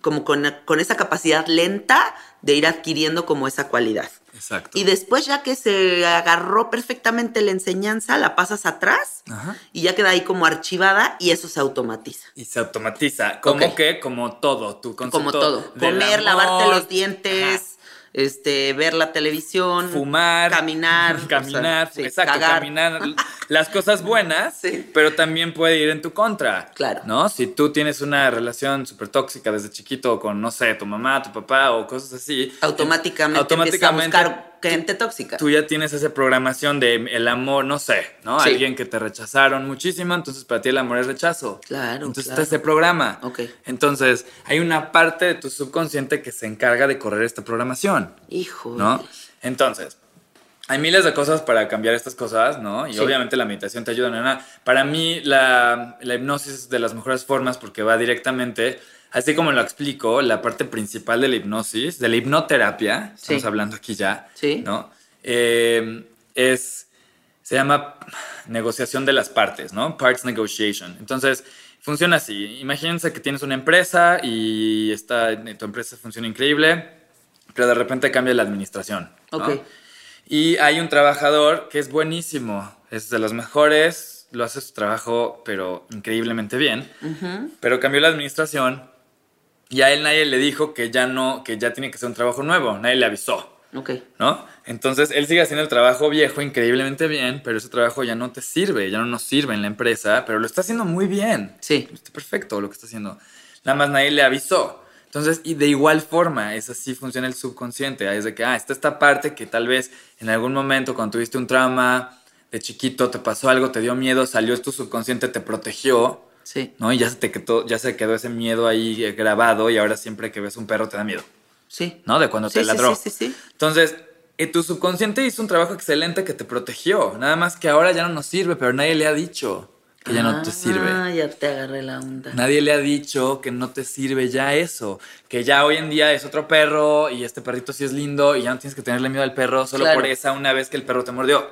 Speaker 2: como con, con esa capacidad lenta de ir adquiriendo como esa cualidad.
Speaker 3: Exacto.
Speaker 2: Y después ya que se agarró perfectamente la enseñanza, la pasas atrás
Speaker 3: Ajá.
Speaker 2: y ya queda ahí como archivada y eso se automatiza.
Speaker 3: Y se automatiza. Como que, como todo. Tu concepto
Speaker 2: Como todo. Comer,
Speaker 3: amor,
Speaker 2: lavarte los dientes,
Speaker 3: ajá,
Speaker 2: este, ver la televisión,
Speaker 3: Fumar.
Speaker 2: caminar, o
Speaker 3: Caminar.
Speaker 2: sea, sí,
Speaker 3: exacto,
Speaker 2: cagar.
Speaker 3: caminar. Las cosas [LAUGHS] buenas,
Speaker 2: Sí.
Speaker 3: pero también puede ir en tu contra.
Speaker 2: Claro.
Speaker 3: ¿No? Si tú tienes una relación súper tóxica desde chiquito con, no sé, tu mamá, tu papá o cosas así.
Speaker 2: Automáticamente,
Speaker 3: automáticamente
Speaker 2: empieza a buscar gente tóxica.
Speaker 3: tú ya tienes esa programación de el amor, no sé, ¿no?
Speaker 2: Sí.
Speaker 3: Alguien que te rechazaron muchísimo, entonces para ti el amor es rechazo.
Speaker 2: Claro,
Speaker 3: Entonces
Speaker 2: claro.
Speaker 3: está ese programa.
Speaker 2: Ok.
Speaker 3: Entonces, hay una parte de tu subconsciente que se encarga de correr esta programación,
Speaker 2: Hijo.
Speaker 3: ¿no? Entonces, hay miles de cosas para cambiar estas cosas, ¿no? Y
Speaker 2: Sí.
Speaker 3: obviamente la meditación te ayuda en nada. Para mí, la, la hipnosis es de las mejores formas porque va directamente, así como lo explico, la parte principal de la hipnosis, de la hipnoterapia, estamos hablando aquí ya,
Speaker 2: Sí.
Speaker 3: ¿no? Eh, es, se llama negociación de las partes, ¿no? Parts negotiation. Entonces, funciona así. Imagínense que tienes una empresa y está, tu empresa funciona increíble, pero de repente cambia la administración. ¿no?
Speaker 2: Ok.
Speaker 3: Y hay un trabajador que es buenísimo, es de los mejores, lo hace su trabajo, pero increíblemente bien, pero cambió la administración y a él nadie le dijo que ya no, que ya tiene que ser un trabajo nuevo, nadie le avisó.
Speaker 2: Ok.
Speaker 3: ¿no? Entonces él sigue haciendo el trabajo viejo increíblemente bien, pero ese trabajo ya no te sirve, ya no nos sirve en la empresa, pero lo está haciendo muy bien.
Speaker 2: Sí.
Speaker 3: Está perfecto lo que está haciendo. Nada más nadie le avisó. Entonces, y de igual forma, es así funciona el subconsciente. Es de que, ah, está esta parte que tal vez en algún momento cuando tuviste un trauma de chiquito, te pasó algo, te dio miedo, salió tu subconsciente, te protegió,
Speaker 2: Sí.
Speaker 3: ¿no? Y ya se te quedó, ya se quedó ese miedo ahí eh, grabado y ahora siempre que ves un perro te da miedo,
Speaker 2: Sí.
Speaker 3: ¿no? De cuando
Speaker 2: Sí,
Speaker 3: te
Speaker 2: sí,
Speaker 3: ladró.
Speaker 2: sí, sí, sí.
Speaker 3: Entonces, eh, tu subconsciente hizo un trabajo excelente que te protegió. Nada más que ahora ya no nos sirve, pero nadie le ha dicho que ya no te
Speaker 2: Ah,
Speaker 3: sirve.
Speaker 2: ya te agarré la onda.
Speaker 3: Nadie le ha dicho que no te sirve ya eso. Que ya hoy en día es otro perro y este perrito sí es lindo y ya no tienes que tenerle miedo al perro solo
Speaker 2: Claro.
Speaker 3: por esa una vez que el perro te mordió.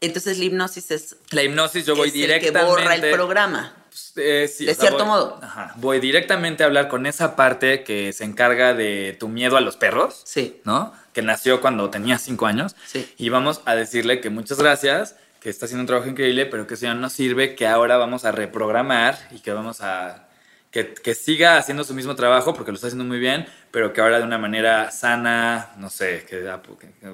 Speaker 2: Entonces la hipnosis es,
Speaker 3: La hipnosis yo voy
Speaker 2: es el que borra el programa.
Speaker 3: Eh, sí,
Speaker 2: De cierto
Speaker 3: voy-
Speaker 2: modo.
Speaker 3: Ajá, voy directamente a hablar con esa parte que se encarga de tu miedo a los perros.
Speaker 2: Sí.
Speaker 3: ¿no? Que nació cuando tenía cinco años.
Speaker 2: Sí.
Speaker 3: Y vamos a decirle que muchas gracias, que está haciendo un trabajo increíble, pero que eso ya no sirve, que ahora vamos a reprogramar y que vamos a que, que siga haciendo su mismo trabajo porque lo está haciendo muy bien, pero que ahora de una manera sana, no sé, que,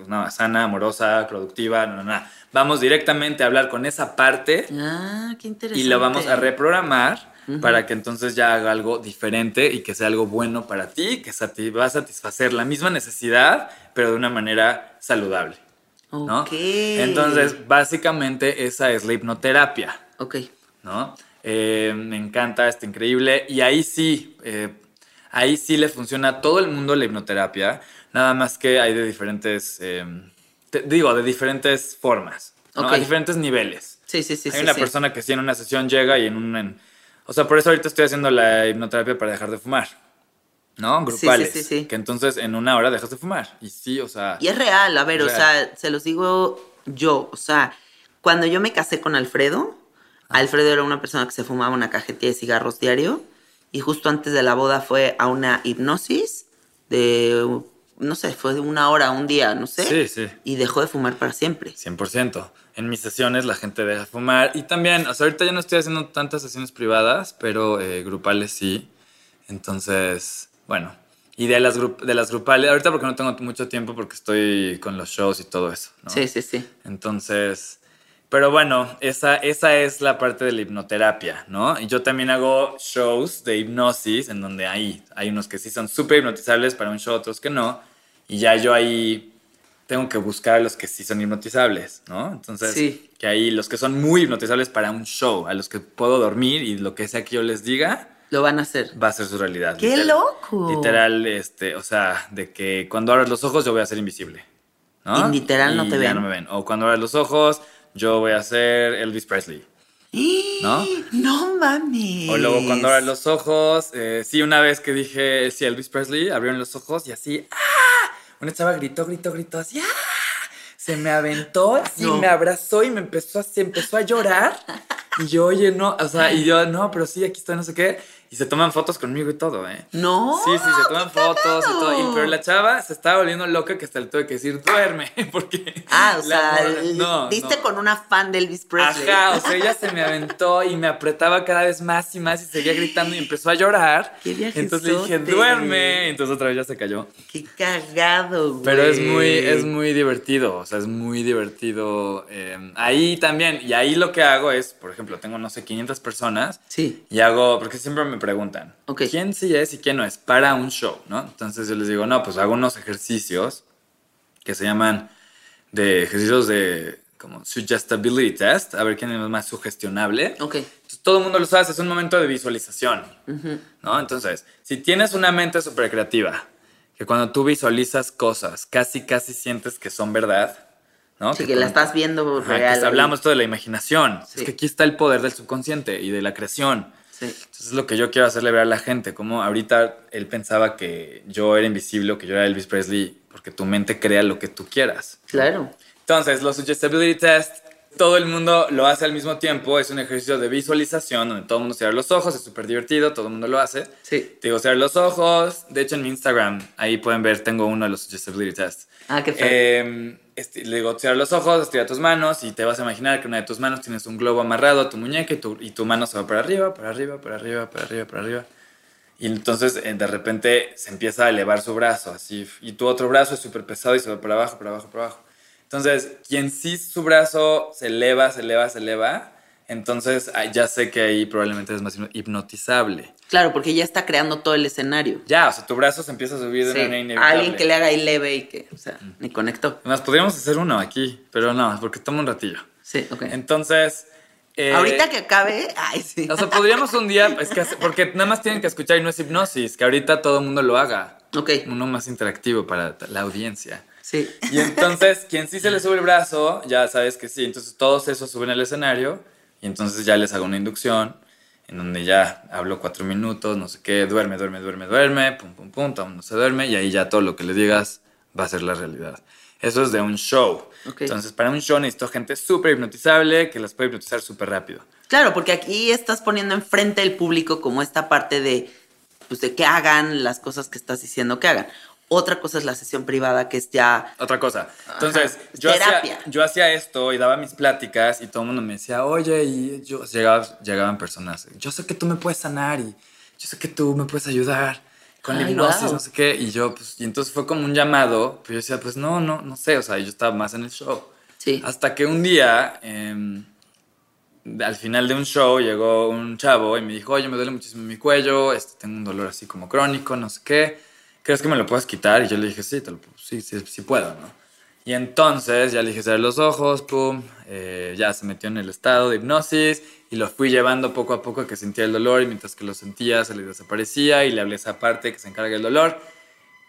Speaker 3: no, sana, amorosa, productiva, no, no, no. Vamos directamente a hablar con esa parte
Speaker 2: Ah, qué interesante.
Speaker 3: y lo vamos a reprogramar para que entonces ya haga algo diferente y que sea algo bueno para ti, que va a satisfacer la misma necesidad, pero de una manera saludable. ¿no?
Speaker 2: Ok.
Speaker 3: Entonces, básicamente esa es la hipnoterapia.
Speaker 2: Ok.
Speaker 3: ¿no? Eh, me encanta, está increíble. Y ahí sí, eh, ahí sí le funciona a todo el mundo la hipnoterapia, nada más que hay de diferentes, eh, te- digo, de diferentes formas, ¿no? A diferentes niveles.
Speaker 2: Sí, sí, sí.
Speaker 3: hay
Speaker 2: sí,
Speaker 3: una
Speaker 2: sí.
Speaker 3: persona que sí en una sesión llega y en un... en- o sea, por eso ahorita estoy haciendo la hipnoterapia para dejar de fumar, ¿no?
Speaker 2: sí,
Speaker 3: Grupales.
Speaker 2: sí, sí.
Speaker 3: Que entonces en una hora dejas de fumar. Y sí, o sea...
Speaker 2: Y es real, a ver, o sea, se los digo yo, o sea, cuando yo me casé con Alfredo. Alfredo era una persona que se fumaba una cajetilla de cigarros diario y justo antes de la boda fue a una hipnosis de, no sé, fue de una hora, un día, no sé.
Speaker 3: Sí, sí.
Speaker 2: Y dejó de fumar para siempre.
Speaker 3: 100%. En mis sesiones la gente deja de fumar. Y también, o sea, ahorita ya no estoy haciendo tantas sesiones privadas, pero eh, grupales sí. Entonces, bueno. Y de las, de las grupales, ahorita porque no tengo mucho tiempo porque estoy con los shows y todo eso. ¿no?
Speaker 2: Sí, sí, sí.
Speaker 3: Entonces, pero bueno, esa, esa es la parte de la hipnoterapia, ¿no? Y yo también hago shows de hipnosis en donde hay, hay unos que sí son súper hipnotizables para un show, otros que no. Y ya yo ahí tengo que buscar a los que sí son hipnotizables, ¿no? Entonces,
Speaker 2: Sí.
Speaker 3: que ahí los que son muy hipnotizables para un show, a los que puedo dormir y lo que sea que yo les diga,
Speaker 2: Lo van a hacer.
Speaker 3: va a ser su realidad.
Speaker 2: ¡Qué
Speaker 3: literal.
Speaker 2: loco!
Speaker 3: Literal, este, o sea, de que cuando abras los ojos yo voy a ser invisible. ¿no?
Speaker 2: Y literal no te
Speaker 3: ya
Speaker 2: ven.
Speaker 3: no me ven. O cuando abras los ojos yo voy a ser Elvis Presley. ¿No? [GASPS]
Speaker 2: No mames.
Speaker 3: O luego cuando abras los ojos, eh, sí, una vez que dije, sí, Elvis Presley, abrieron los ojos y así, ¡ah! Una chava gritó, gritó, gritó, así, ¡ah! Se me aventó, así,
Speaker 2: No.
Speaker 3: me abrazó y me empezó a, se empezó a llorar. Y yo, oye, no, o sea, y yo, no, pero sí, aquí está, no sé qué. Y se toman fotos conmigo y todo, ¿eh?
Speaker 2: No.
Speaker 3: Sí, sí, se toman fotos y todo. Y, pero la chava se estaba volviendo loca que hasta le tuve que decir, duerme, [LAUGHS] porque...
Speaker 2: Ah, o sea,
Speaker 3: morra- no,
Speaker 2: diste
Speaker 3: no.
Speaker 2: con una fan de Elvis Presley.
Speaker 3: Ajá, o sea, ella se me aventó y me apretaba cada vez más y más y seguía gritando y empezó a llorar.
Speaker 2: Qué.
Speaker 3: Entonces le dije, duerme. Entonces otra vez ya se cayó.
Speaker 2: Qué cagado, güey.
Speaker 3: Pero es muy, es muy divertido, o sea, es muy divertido. eh, ahí también, y ahí lo que hago es, por ejemplo, tengo, no sé, 500 personas
Speaker 2: Sí.
Speaker 3: y hago, porque siempre me preguntan,
Speaker 2: Ok.
Speaker 3: ¿quién sí es y quién no es para un show, no? Entonces yo les digo, no, pues hago unos ejercicios que se llaman de ejercicios de como suggestibility test, a ver quién es más sugestionable.
Speaker 2: Ok.
Speaker 3: Entonces, todo el mundo lo sabe, es un momento de visualización, ¿no? Entonces, si tienes una mente súper creativa, que cuando tú visualizas cosas, casi, casi sientes que son verdad, ¿no?
Speaker 2: Sí, que la
Speaker 3: cuando-
Speaker 2: estás viendo
Speaker 3: Ajá,
Speaker 2: real.
Speaker 3: que hablamos todo de la imaginación.
Speaker 2: Sí.
Speaker 3: Es que aquí está el poder del subconsciente y de la creación.
Speaker 2: Sí.
Speaker 3: Entonces es lo que yo quiero hacerle ver a la gente, como ahorita él pensaba que yo era invisible o que yo era Elvis Presley, porque tu mente crea lo que tú quieras.
Speaker 2: Claro.
Speaker 3: Entonces, los Suggestibility Test, todo el mundo lo hace al mismo tiempo, es un ejercicio de visualización donde todo el mundo cierra los ojos, es súper divertido, todo el mundo lo hace.
Speaker 2: Sí.
Speaker 3: Te digo, cierra los ojos, de hecho en mi Instagram, ahí pueden ver, tengo uno de los Suggestibility Tests.
Speaker 2: Ah, qué feo.
Speaker 3: Eh, este, le digo, cierra los ojos, estira tus manos y te vas a imaginar que una de tus manos tienes un globo amarrado a tu muñeca y tu, y tu mano se va para arriba, para arriba, para arriba, para arriba, para arriba. Y entonces eh, de repente se empieza a elevar su brazo así y tu otro brazo es súper pesado y se va para abajo, para abajo, para abajo. Entonces, quien sí su brazo se eleva, se eleva, se eleva, entonces ah, ya sé que ahí probablemente es más hipno- hipnotizable.
Speaker 2: Claro, porque ya está creando todo el escenario.
Speaker 3: Ya, o sea, tu brazo se empieza a subir de
Speaker 2: Sí.
Speaker 3: una manera inevitable.
Speaker 2: Alguien que le haga ahí leve y que, o sea, ni conectó.
Speaker 3: Además, podríamos hacer uno aquí, pero no, porque toma un ratillo.
Speaker 2: Sí, ok.
Speaker 3: Entonces. eh,
Speaker 2: Ahorita que acabe, ay, sí.
Speaker 3: O sea, podríamos un día, es que hace- porque nada más tienen que escuchar y no es hipnosis, que ahorita todo el mundo lo haga.
Speaker 2: Ok,
Speaker 3: Uno más interactivo para la audiencia.
Speaker 2: Sí.
Speaker 3: Y entonces, quien sí se le sube el brazo, ya sabes que sí. Entonces, todos esos suben al escenario y entonces ya les hago una inducción en donde ya hablo cuatro minutos, no sé qué, duerme, duerme, duerme, duerme, pum, pum, pum, todo el mundo se duerme y ahí ya todo lo que le digas va a ser la realidad. Eso es de un show.
Speaker 2: Ok.
Speaker 3: Entonces, para un show necesito gente súper hipnotizable que las puede hipnotizar súper rápido.
Speaker 2: Claro, porque aquí estás poniendo enfrente del público como esta parte de, pues, de que hagan las cosas que estás diciendo que hagan. Otra cosa es la sesión privada, que es ya...
Speaker 3: Otra cosa. Entonces,
Speaker 2: Ajá.
Speaker 3: yo hacía,
Speaker 2: Terapia.
Speaker 3: yo hacía esto y daba mis pláticas y todo el mundo me decía, oye, y yo, llegaba- llegaban personas, yo sé que tú me puedes sanar y yo sé que tú me puedes ayudar con la
Speaker 2: Ay,
Speaker 3: hipnosis,
Speaker 2: guau.
Speaker 3: no sé qué. Y yo, pues, y entonces fue como un llamado, pero yo decía, pues no, no, no sé, o sea, yo estaba más en el show.
Speaker 2: Sí.
Speaker 3: Hasta que un día, em, al final de un show, llegó un chavo y me dijo, oye, me duele muchísimo mi cuello, este, tengo un dolor así como crónico, no sé qué. ¿Crees que me lo puedes quitar? Y yo le dije, sí, te lo- sí, sí, sí puedo, ¿no? Y entonces ya le dije, cerrar los ojos, pum, eh, ya se metió en el estado de hipnosis y lo fui llevando poco a poco a que sentía el dolor y mientras que lo sentía se le desaparecía y le hablé esa parte que se encarga del dolor.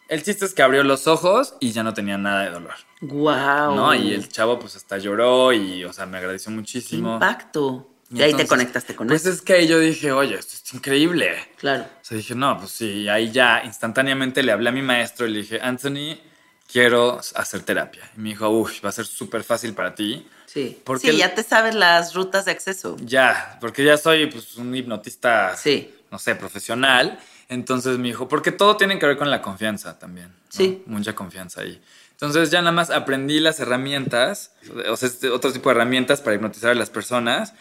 Speaker 3: El chiste es que abrió los ojos y ya no tenía nada de dolor.
Speaker 2: Wow.
Speaker 3: ¿no? Y el chavo pues hasta lloró y, o sea, me agradeció
Speaker 2: Qué
Speaker 3: muchísimo.
Speaker 2: impacto. Y, ahí te
Speaker 3: entonces,
Speaker 2: conectaste con
Speaker 3: Pues
Speaker 2: él.
Speaker 3: es que ahí yo dije, oye, esto es increíble.
Speaker 2: Claro.
Speaker 3: O sea, dije, no, pues sí, y ahí ya instantáneamente le hablé a mi maestro y le dije, Anthony, quiero hacer terapia. Y me dijo, uff, va a ser súper fácil para ti.
Speaker 2: Sí.
Speaker 3: Porque
Speaker 2: sí, ya te sabes las rutas de acceso.
Speaker 3: Ya, porque ya soy pues, un hipnotista,
Speaker 2: Sí.
Speaker 3: no sé, profesional. Entonces me dijo, porque todo tiene que ver con la confianza también. ¿no?
Speaker 2: Sí.
Speaker 3: Mucha confianza ahí. Entonces ya nada más aprendí las herramientas, o sea, este otro tipo de herramientas para hipnotizar a las personas.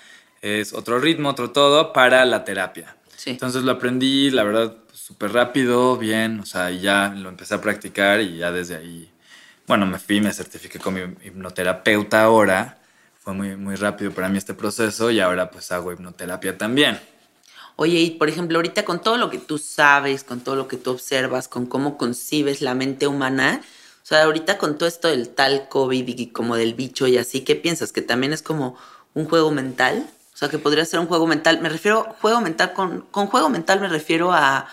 Speaker 3: Es otro ritmo, otro todo para la terapia.
Speaker 2: Sí.
Speaker 3: Entonces lo aprendí, la verdad, súper rápido, bien, o sea, ya lo empecé a practicar y ya desde ahí, bueno, me fui, me certifiqué con mi hipnoterapeuta ahora. Fue muy, muy rápido para mí este proceso y ahora pues hago hipnoterapia también.
Speaker 2: Oye, y por ejemplo, ahorita con todo lo que tú sabes, con todo lo que tú observas, con cómo concibes la mente humana, o sea, ahorita con todo esto del tal COVID y como del bicho y así, ¿qué piensas? ¿Que también es como un juego mental? O sea, que podría ser un juego mental. Me refiero, juego mental, con, con juego mental me refiero a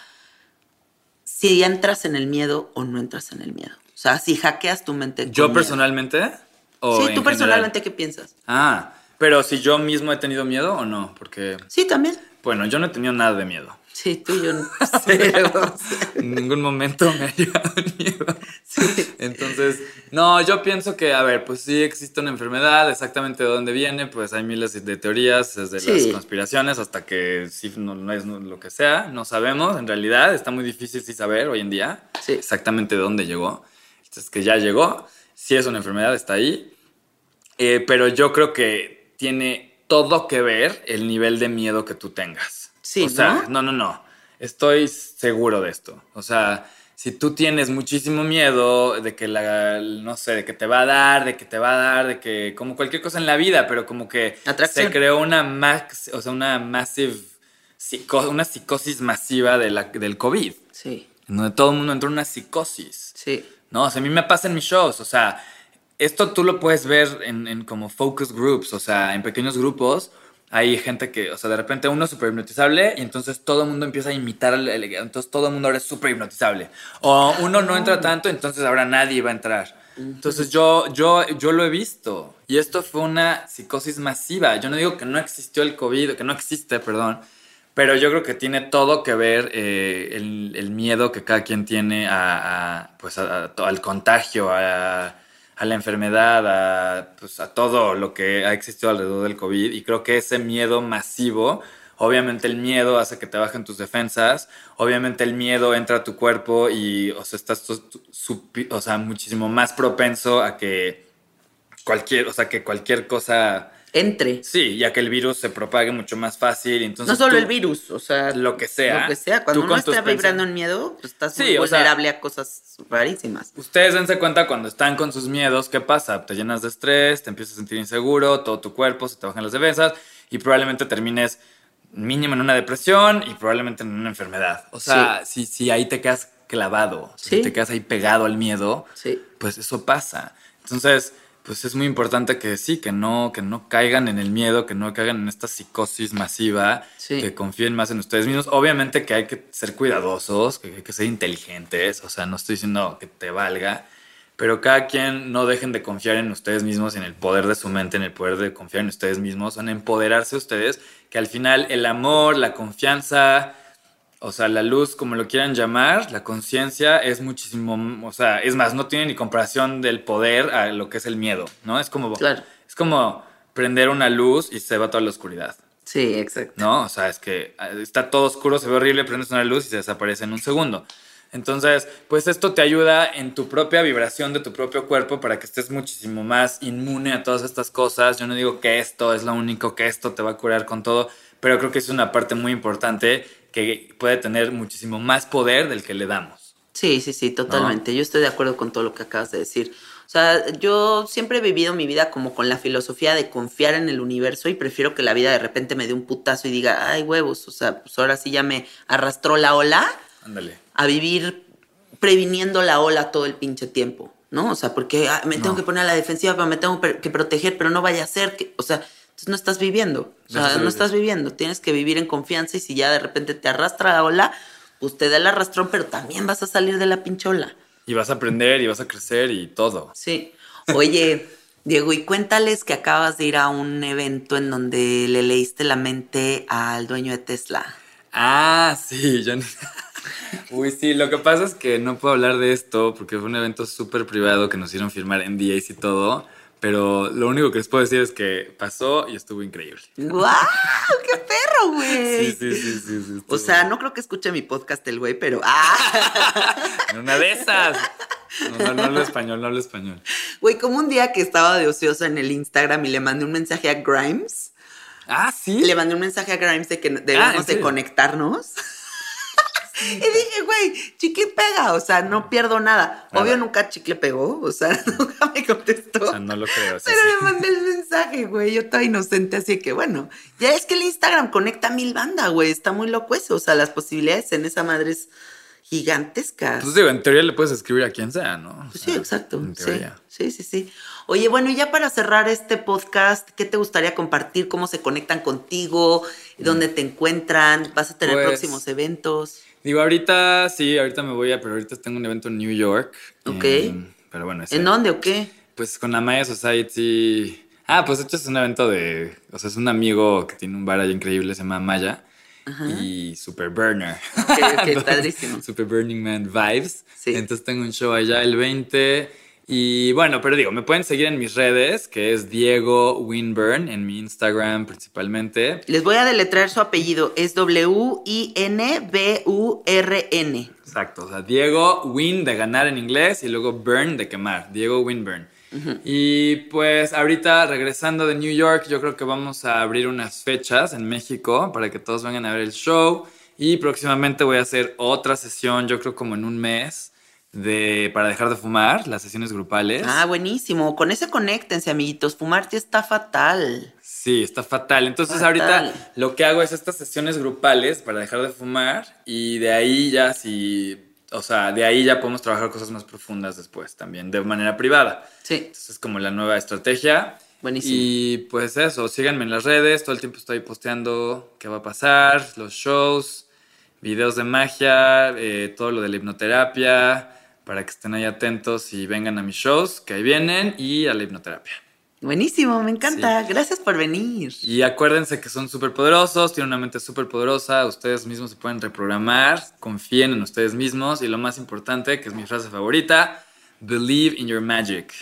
Speaker 2: si entras en el miedo o no entras en el miedo. O sea, si hackeas tu mente. con
Speaker 3: ¿Yo
Speaker 2: miedo.
Speaker 3: personalmente? ¿O
Speaker 2: Sí, tú
Speaker 3: general?
Speaker 2: personalmente, ¿qué piensas?
Speaker 3: Ah, pero si yo mismo he tenido miedo o no, porque,
Speaker 2: Sí, también.
Speaker 3: bueno, yo no he tenido nada de miedo.
Speaker 2: Sí, tú y yo no. [LAUGHS] Cero.
Speaker 3: En ningún momento me ha llegado el miedo. Entonces, no, yo pienso que, a ver, pues sí existe una enfermedad, exactamente de dónde viene, pues hay miles de teorías, desde
Speaker 2: Sí.
Speaker 3: las conspiraciones hasta que sí no, no es lo que sea, no sabemos, en realidad está muy difícil sí saber hoy en día
Speaker 2: Sí.
Speaker 3: exactamente de dónde llegó. Entonces, que ya llegó, sí es una enfermedad, está ahí, Eh, pero yo creo que tiene todo que ver el nivel de miedo que tú tengas.
Speaker 2: Sí,
Speaker 3: o sea,
Speaker 2: ¿no?
Speaker 3: no, no, no. Estoy seguro de esto. O sea, si tú tienes muchísimo miedo de que la, no sé, de que te va a dar, de que te va a dar, de que, como cualquier cosa en la vida, pero como que
Speaker 2: Atracción.
Speaker 3: se creó una max, o sea, una massive, psico- una psicosis masiva de la, del COVID,
Speaker 2: Sí,
Speaker 3: en donde todo el mundo entró en una psicosis.
Speaker 2: sí.
Speaker 3: No, o sea, a mí me pasa en mis shows, o sea, esto tú lo puedes ver en, en como focus groups, o sea, en pequeños grupos. Hay gente que, o sea, de repente uno es súper hipnotizable y entonces todo el mundo empieza a imitar, entonces todo el mundo ahora es súper hipnotizable. O uno no entra tanto, entonces ahora nadie va a entrar. Entonces yo, yo, yo lo he visto y esto fue una psicosis masiva. Yo no digo que no existió el COVID, que no existe, perdón, pero yo creo que tiene todo que ver eh, el, el miedo que cada quien tiene a, a, pues a- a al contagio, a, a la enfermedad, a, pues a todo lo que ha existido alrededor del COVID. Y creo que ese miedo masivo, obviamente el miedo hace que te bajen tus defensas, obviamente el miedo entra a tu cuerpo y o sea, estás o sea, muchísimo más propenso a que cualquier, o sea, que cualquier cosa...
Speaker 2: Entre.
Speaker 3: Sí, ya que el virus se propague mucho más fácil. Entonces
Speaker 2: no solo
Speaker 3: tú-
Speaker 2: el virus, o sea,
Speaker 3: Lo que sea.
Speaker 2: Lo que sea. Cuando uno está vibrando en miedo, pues estás
Speaker 3: Sí,
Speaker 2: muy
Speaker 3: o sea-
Speaker 2: vulnerable a cosas rarísimas.
Speaker 3: Ustedes dense cuenta cuando están con sus miedos, ¿qué pasa? Te llenas de estrés, te empiezas a sentir inseguro, todo tu cuerpo se te bajan las defensas y probablemente termines mínimo en una depresión y probablemente en una enfermedad. O sea, si, si ahí te quedas clavado,
Speaker 2: Sí.
Speaker 3: si te quedas ahí pegado al miedo,
Speaker 2: Sí.
Speaker 3: pues eso pasa. Entonces, pues es muy importante que sí, que no, que no caigan en el miedo, que no caigan en esta psicosis masiva,
Speaker 2: Sí.
Speaker 3: que confíen más en ustedes mismos. Obviamente que hay que ser cuidadosos, que hay que ser inteligentes, o sea, no estoy diciendo que te valga, pero cada quien no dejen de confiar en ustedes mismos, en el poder de su mente, en el poder de confiar en ustedes mismos, en empoderarse ustedes, que al final el amor, la confianza, o sea, la luz, como lo quieran llamar, la conciencia es muchísimo, o sea, es más, no tiene ni comparación del poder a lo que es el miedo, ¿no? Es como,
Speaker 2: Claro.
Speaker 3: es como prender una luz y se va toda la oscuridad,
Speaker 2: Sí, exacto.
Speaker 3: ¿no? O sea, es que ah, está todo oscuro, se ve horrible, prendes una luz y se desaparece en un segundo. Entonces, pues esto te ayuda en tu propia vibración de tu propio cuerpo para que estés muchísimo más inmune a todas estas cosas. Yo no digo que esto es lo único, que esto te va a curar con todo, pero creo que es una parte muy importante que puede tener muchísimo más poder del que le damos.
Speaker 2: Sí, sí, sí, totalmente. Yo estoy de acuerdo con todo lo que acabas de decir. O sea, yo siempre he vivido mi vida como con la filosofía de confiar en el universo y prefiero que la vida de repente me dé un putazo y diga, ay, huevos, o sea, pues ahora sí ya me arrastró la ola.
Speaker 3: Ándale.
Speaker 2: A vivir previniendo la ola todo el pinche tiempo, ¿no? O sea, porque ah, me tengo que poner a la defensiva, pero me tengo que proteger, pero no vaya a ser que, o sea, entonces no estás viviendo, o sea, no estás viviendo, tienes que vivir en confianza y si ya de repente te arrastra la ola, pues te da el arrastrón, pero también vas a salir de la pinche ola.
Speaker 3: Y vas a aprender y vas a crecer y todo.
Speaker 2: Sí. Oye, [LAUGHS] Diego, y cuéntales que acabas de ir a un evento en donde le leíste la mente al dueño de Tesla.
Speaker 3: Ah, sí, yo [LAUGHS] Uy, sí, lo que pasa es que no puedo hablar de esto porque fue un evento súper privado que nos hicieron firmar en NDAs y todo. Pero lo único que les puedo decir es que pasó y estuvo increíble.
Speaker 2: ¡Guau! ¡Qué perro, [LAUGHS] güey!
Speaker 3: Sí, sí, sí, sí. sí
Speaker 2: o sea, no creo que escuche mi podcast el güey, pero. ¡Ah! [LAUGHS]
Speaker 3: en una de esas. No, no, no hablo español, no hablo español.
Speaker 2: Güey, como un día que estaba de ociosa en el Instagram y le mandé un mensaje a Grimes.
Speaker 3: Ah, sí.
Speaker 2: Le mandé un mensaje a Grimes de que debemos ah, de conectarnos. Y dije, güey, chicle pega, o sea, no pierdo nada. Obvio nunca chicle pegó, o sea, [LAUGHS] nunca me contestó.
Speaker 3: O sea, no lo creo.
Speaker 2: pero le mandé el mensaje, güey, yo estaba inocente, así que bueno, ya es que el Instagram conecta mil bandas, güey, está muy loco eso, o sea, las posibilidades en esa madre es gigantescas.
Speaker 3: Pues digo, en teoría le puedes escribir a quien sea, ¿no?
Speaker 2: Pues sí, exacto. Sí, sí, sí, sí. Oye, bueno, y ya para cerrar este podcast, ¿qué te gustaría compartir? ¿Cómo se conectan contigo? ¿Dónde te encuentran? ¿Vas a tener
Speaker 3: pues,
Speaker 2: próximos eventos?
Speaker 3: Digo, ahorita sí, ahorita me voy a, pero ahorita tengo un evento en New York.
Speaker 2: Ok.
Speaker 3: pero bueno,
Speaker 2: ¿En dónde o qué?
Speaker 3: Pues con la Maya Society. Ah, pues de hecho es un evento de. O sea, es un amigo que tiene un bar ahí increíble, se llama Maya. Y Super Burner.
Speaker 2: Ok, [LAUGHS] padrísimo.
Speaker 3: Super Burning Man Vibes. Sí. Entonces tengo un show allá el 20 y bueno, pero digo, me pueden seguir en mis redes, que es Diego Winburn, en mi Instagram principalmente.
Speaker 2: Les voy a deletrear su apellido, es W-I-N-B-U-R-N.
Speaker 3: Exacto, o sea, Diego Win de ganar en inglés y luego Burn de quemar, Diego Winburn. Y pues ahorita regresando de New York, yo creo que vamos a abrir unas fechas en México para que todos vengan a ver el show. Y próximamente voy a hacer otra sesión, yo creo como en un mes de para dejar de fumar, las sesiones grupales.
Speaker 2: Ah, buenísimo. Con ese conéctense, amiguitos. Fumar ya está fatal.
Speaker 3: Sí, está fatal. Entonces ahorita lo que hago es estas sesiones grupales para dejar de fumar y de ahí ya si, o sea, de ahí ya podemos trabajar cosas más profundas después también, de manera privada.
Speaker 2: Sí.
Speaker 3: Entonces es como la nueva estrategia.
Speaker 2: Buenísimo.
Speaker 3: Y pues eso, síganme en las redes, todo el tiempo estoy posteando qué va a pasar, los shows, videos de magia, eh, todo lo de la hipnoterapia para que estén ahí atentos y vengan a mis shows, que ahí vienen, y a la hipnoterapia.
Speaker 2: Buenísimo, me encanta. Gracias por venir.
Speaker 3: Y acuérdense que son súper poderosos, tienen una mente súper poderosa, ustedes mismos se pueden reprogramar, confíen en ustedes mismos y lo más importante, que es mi frase favorita, believe in your magic.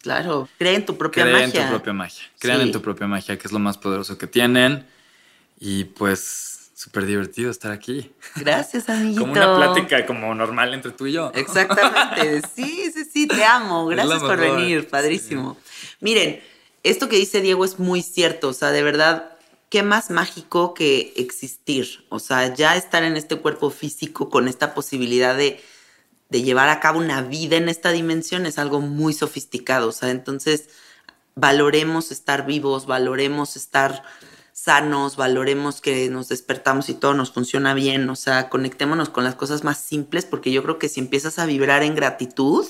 Speaker 2: Claro, creen en tu propia
Speaker 3: magia.
Speaker 2: Creen
Speaker 3: en tu propia magia. Crean en tu propia magia, que es lo más poderoso que tienen. Y pues súper divertido estar aquí.
Speaker 2: Gracias, amiguito. [LAUGHS]
Speaker 3: Como una plática como normal entre tú y yo.
Speaker 2: Exactamente. [LAUGHS] Sí, sí, sí, te amo. Gracias por venir, padrísimo. Miren, esto que dice Diego es muy cierto, o sea, de verdad, qué más mágico que existir, o sea, ya estar en este cuerpo físico con esta posibilidad de, de llevar a cabo una vida en esta dimensión es algo muy sofisticado, o sea, entonces valoremos estar vivos, valoremos estar sanos, valoremos que nos despertamos y todo nos funciona bien, o sea, conectémonos con las cosas más simples, porque yo creo que si empiezas a vibrar en gratitud,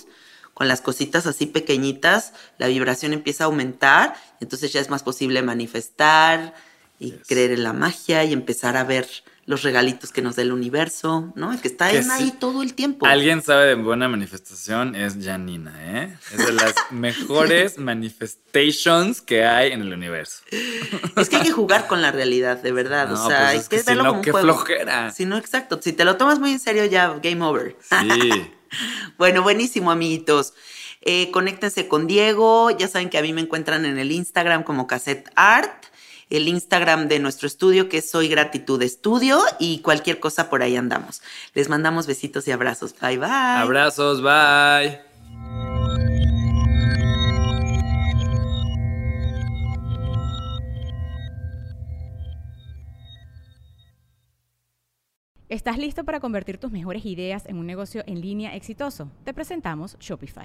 Speaker 2: con las cositas así pequeñitas, la vibración empieza a aumentar, entonces ya es más posible manifestar y creer en la magia y empezar a ver los regalitos que nos da el universo, ¿no? Que está ahí todo el tiempo.
Speaker 3: Alguien sabe de buena manifestación, es Janina, ¿eh? Es de las [LAUGHS] mejores manifestations que hay en el universo.
Speaker 2: Es que hay que jugar con la realidad, de verdad. o sea, pues hay que, verlo
Speaker 3: como qué flojera.
Speaker 2: Si no, exacto. Si te lo tomas muy en serio, ya game over.
Speaker 3: Sí. [LAUGHS]
Speaker 2: bueno, buenísimo, amiguitos. Eh, conéctense con Diego. Ya saben que a mí me encuentran en el Instagram como Cassette Art el Instagram de nuestro estudio, que es Soy Gratitud Estudio, y cualquier cosa por ahí andamos. Les mandamos besitos y abrazos. Bye, bye.
Speaker 3: Abrazos, bye.
Speaker 5: ¿Estás listo para convertir tus mejores ideas en un negocio en línea exitoso? Te presentamos Shopify.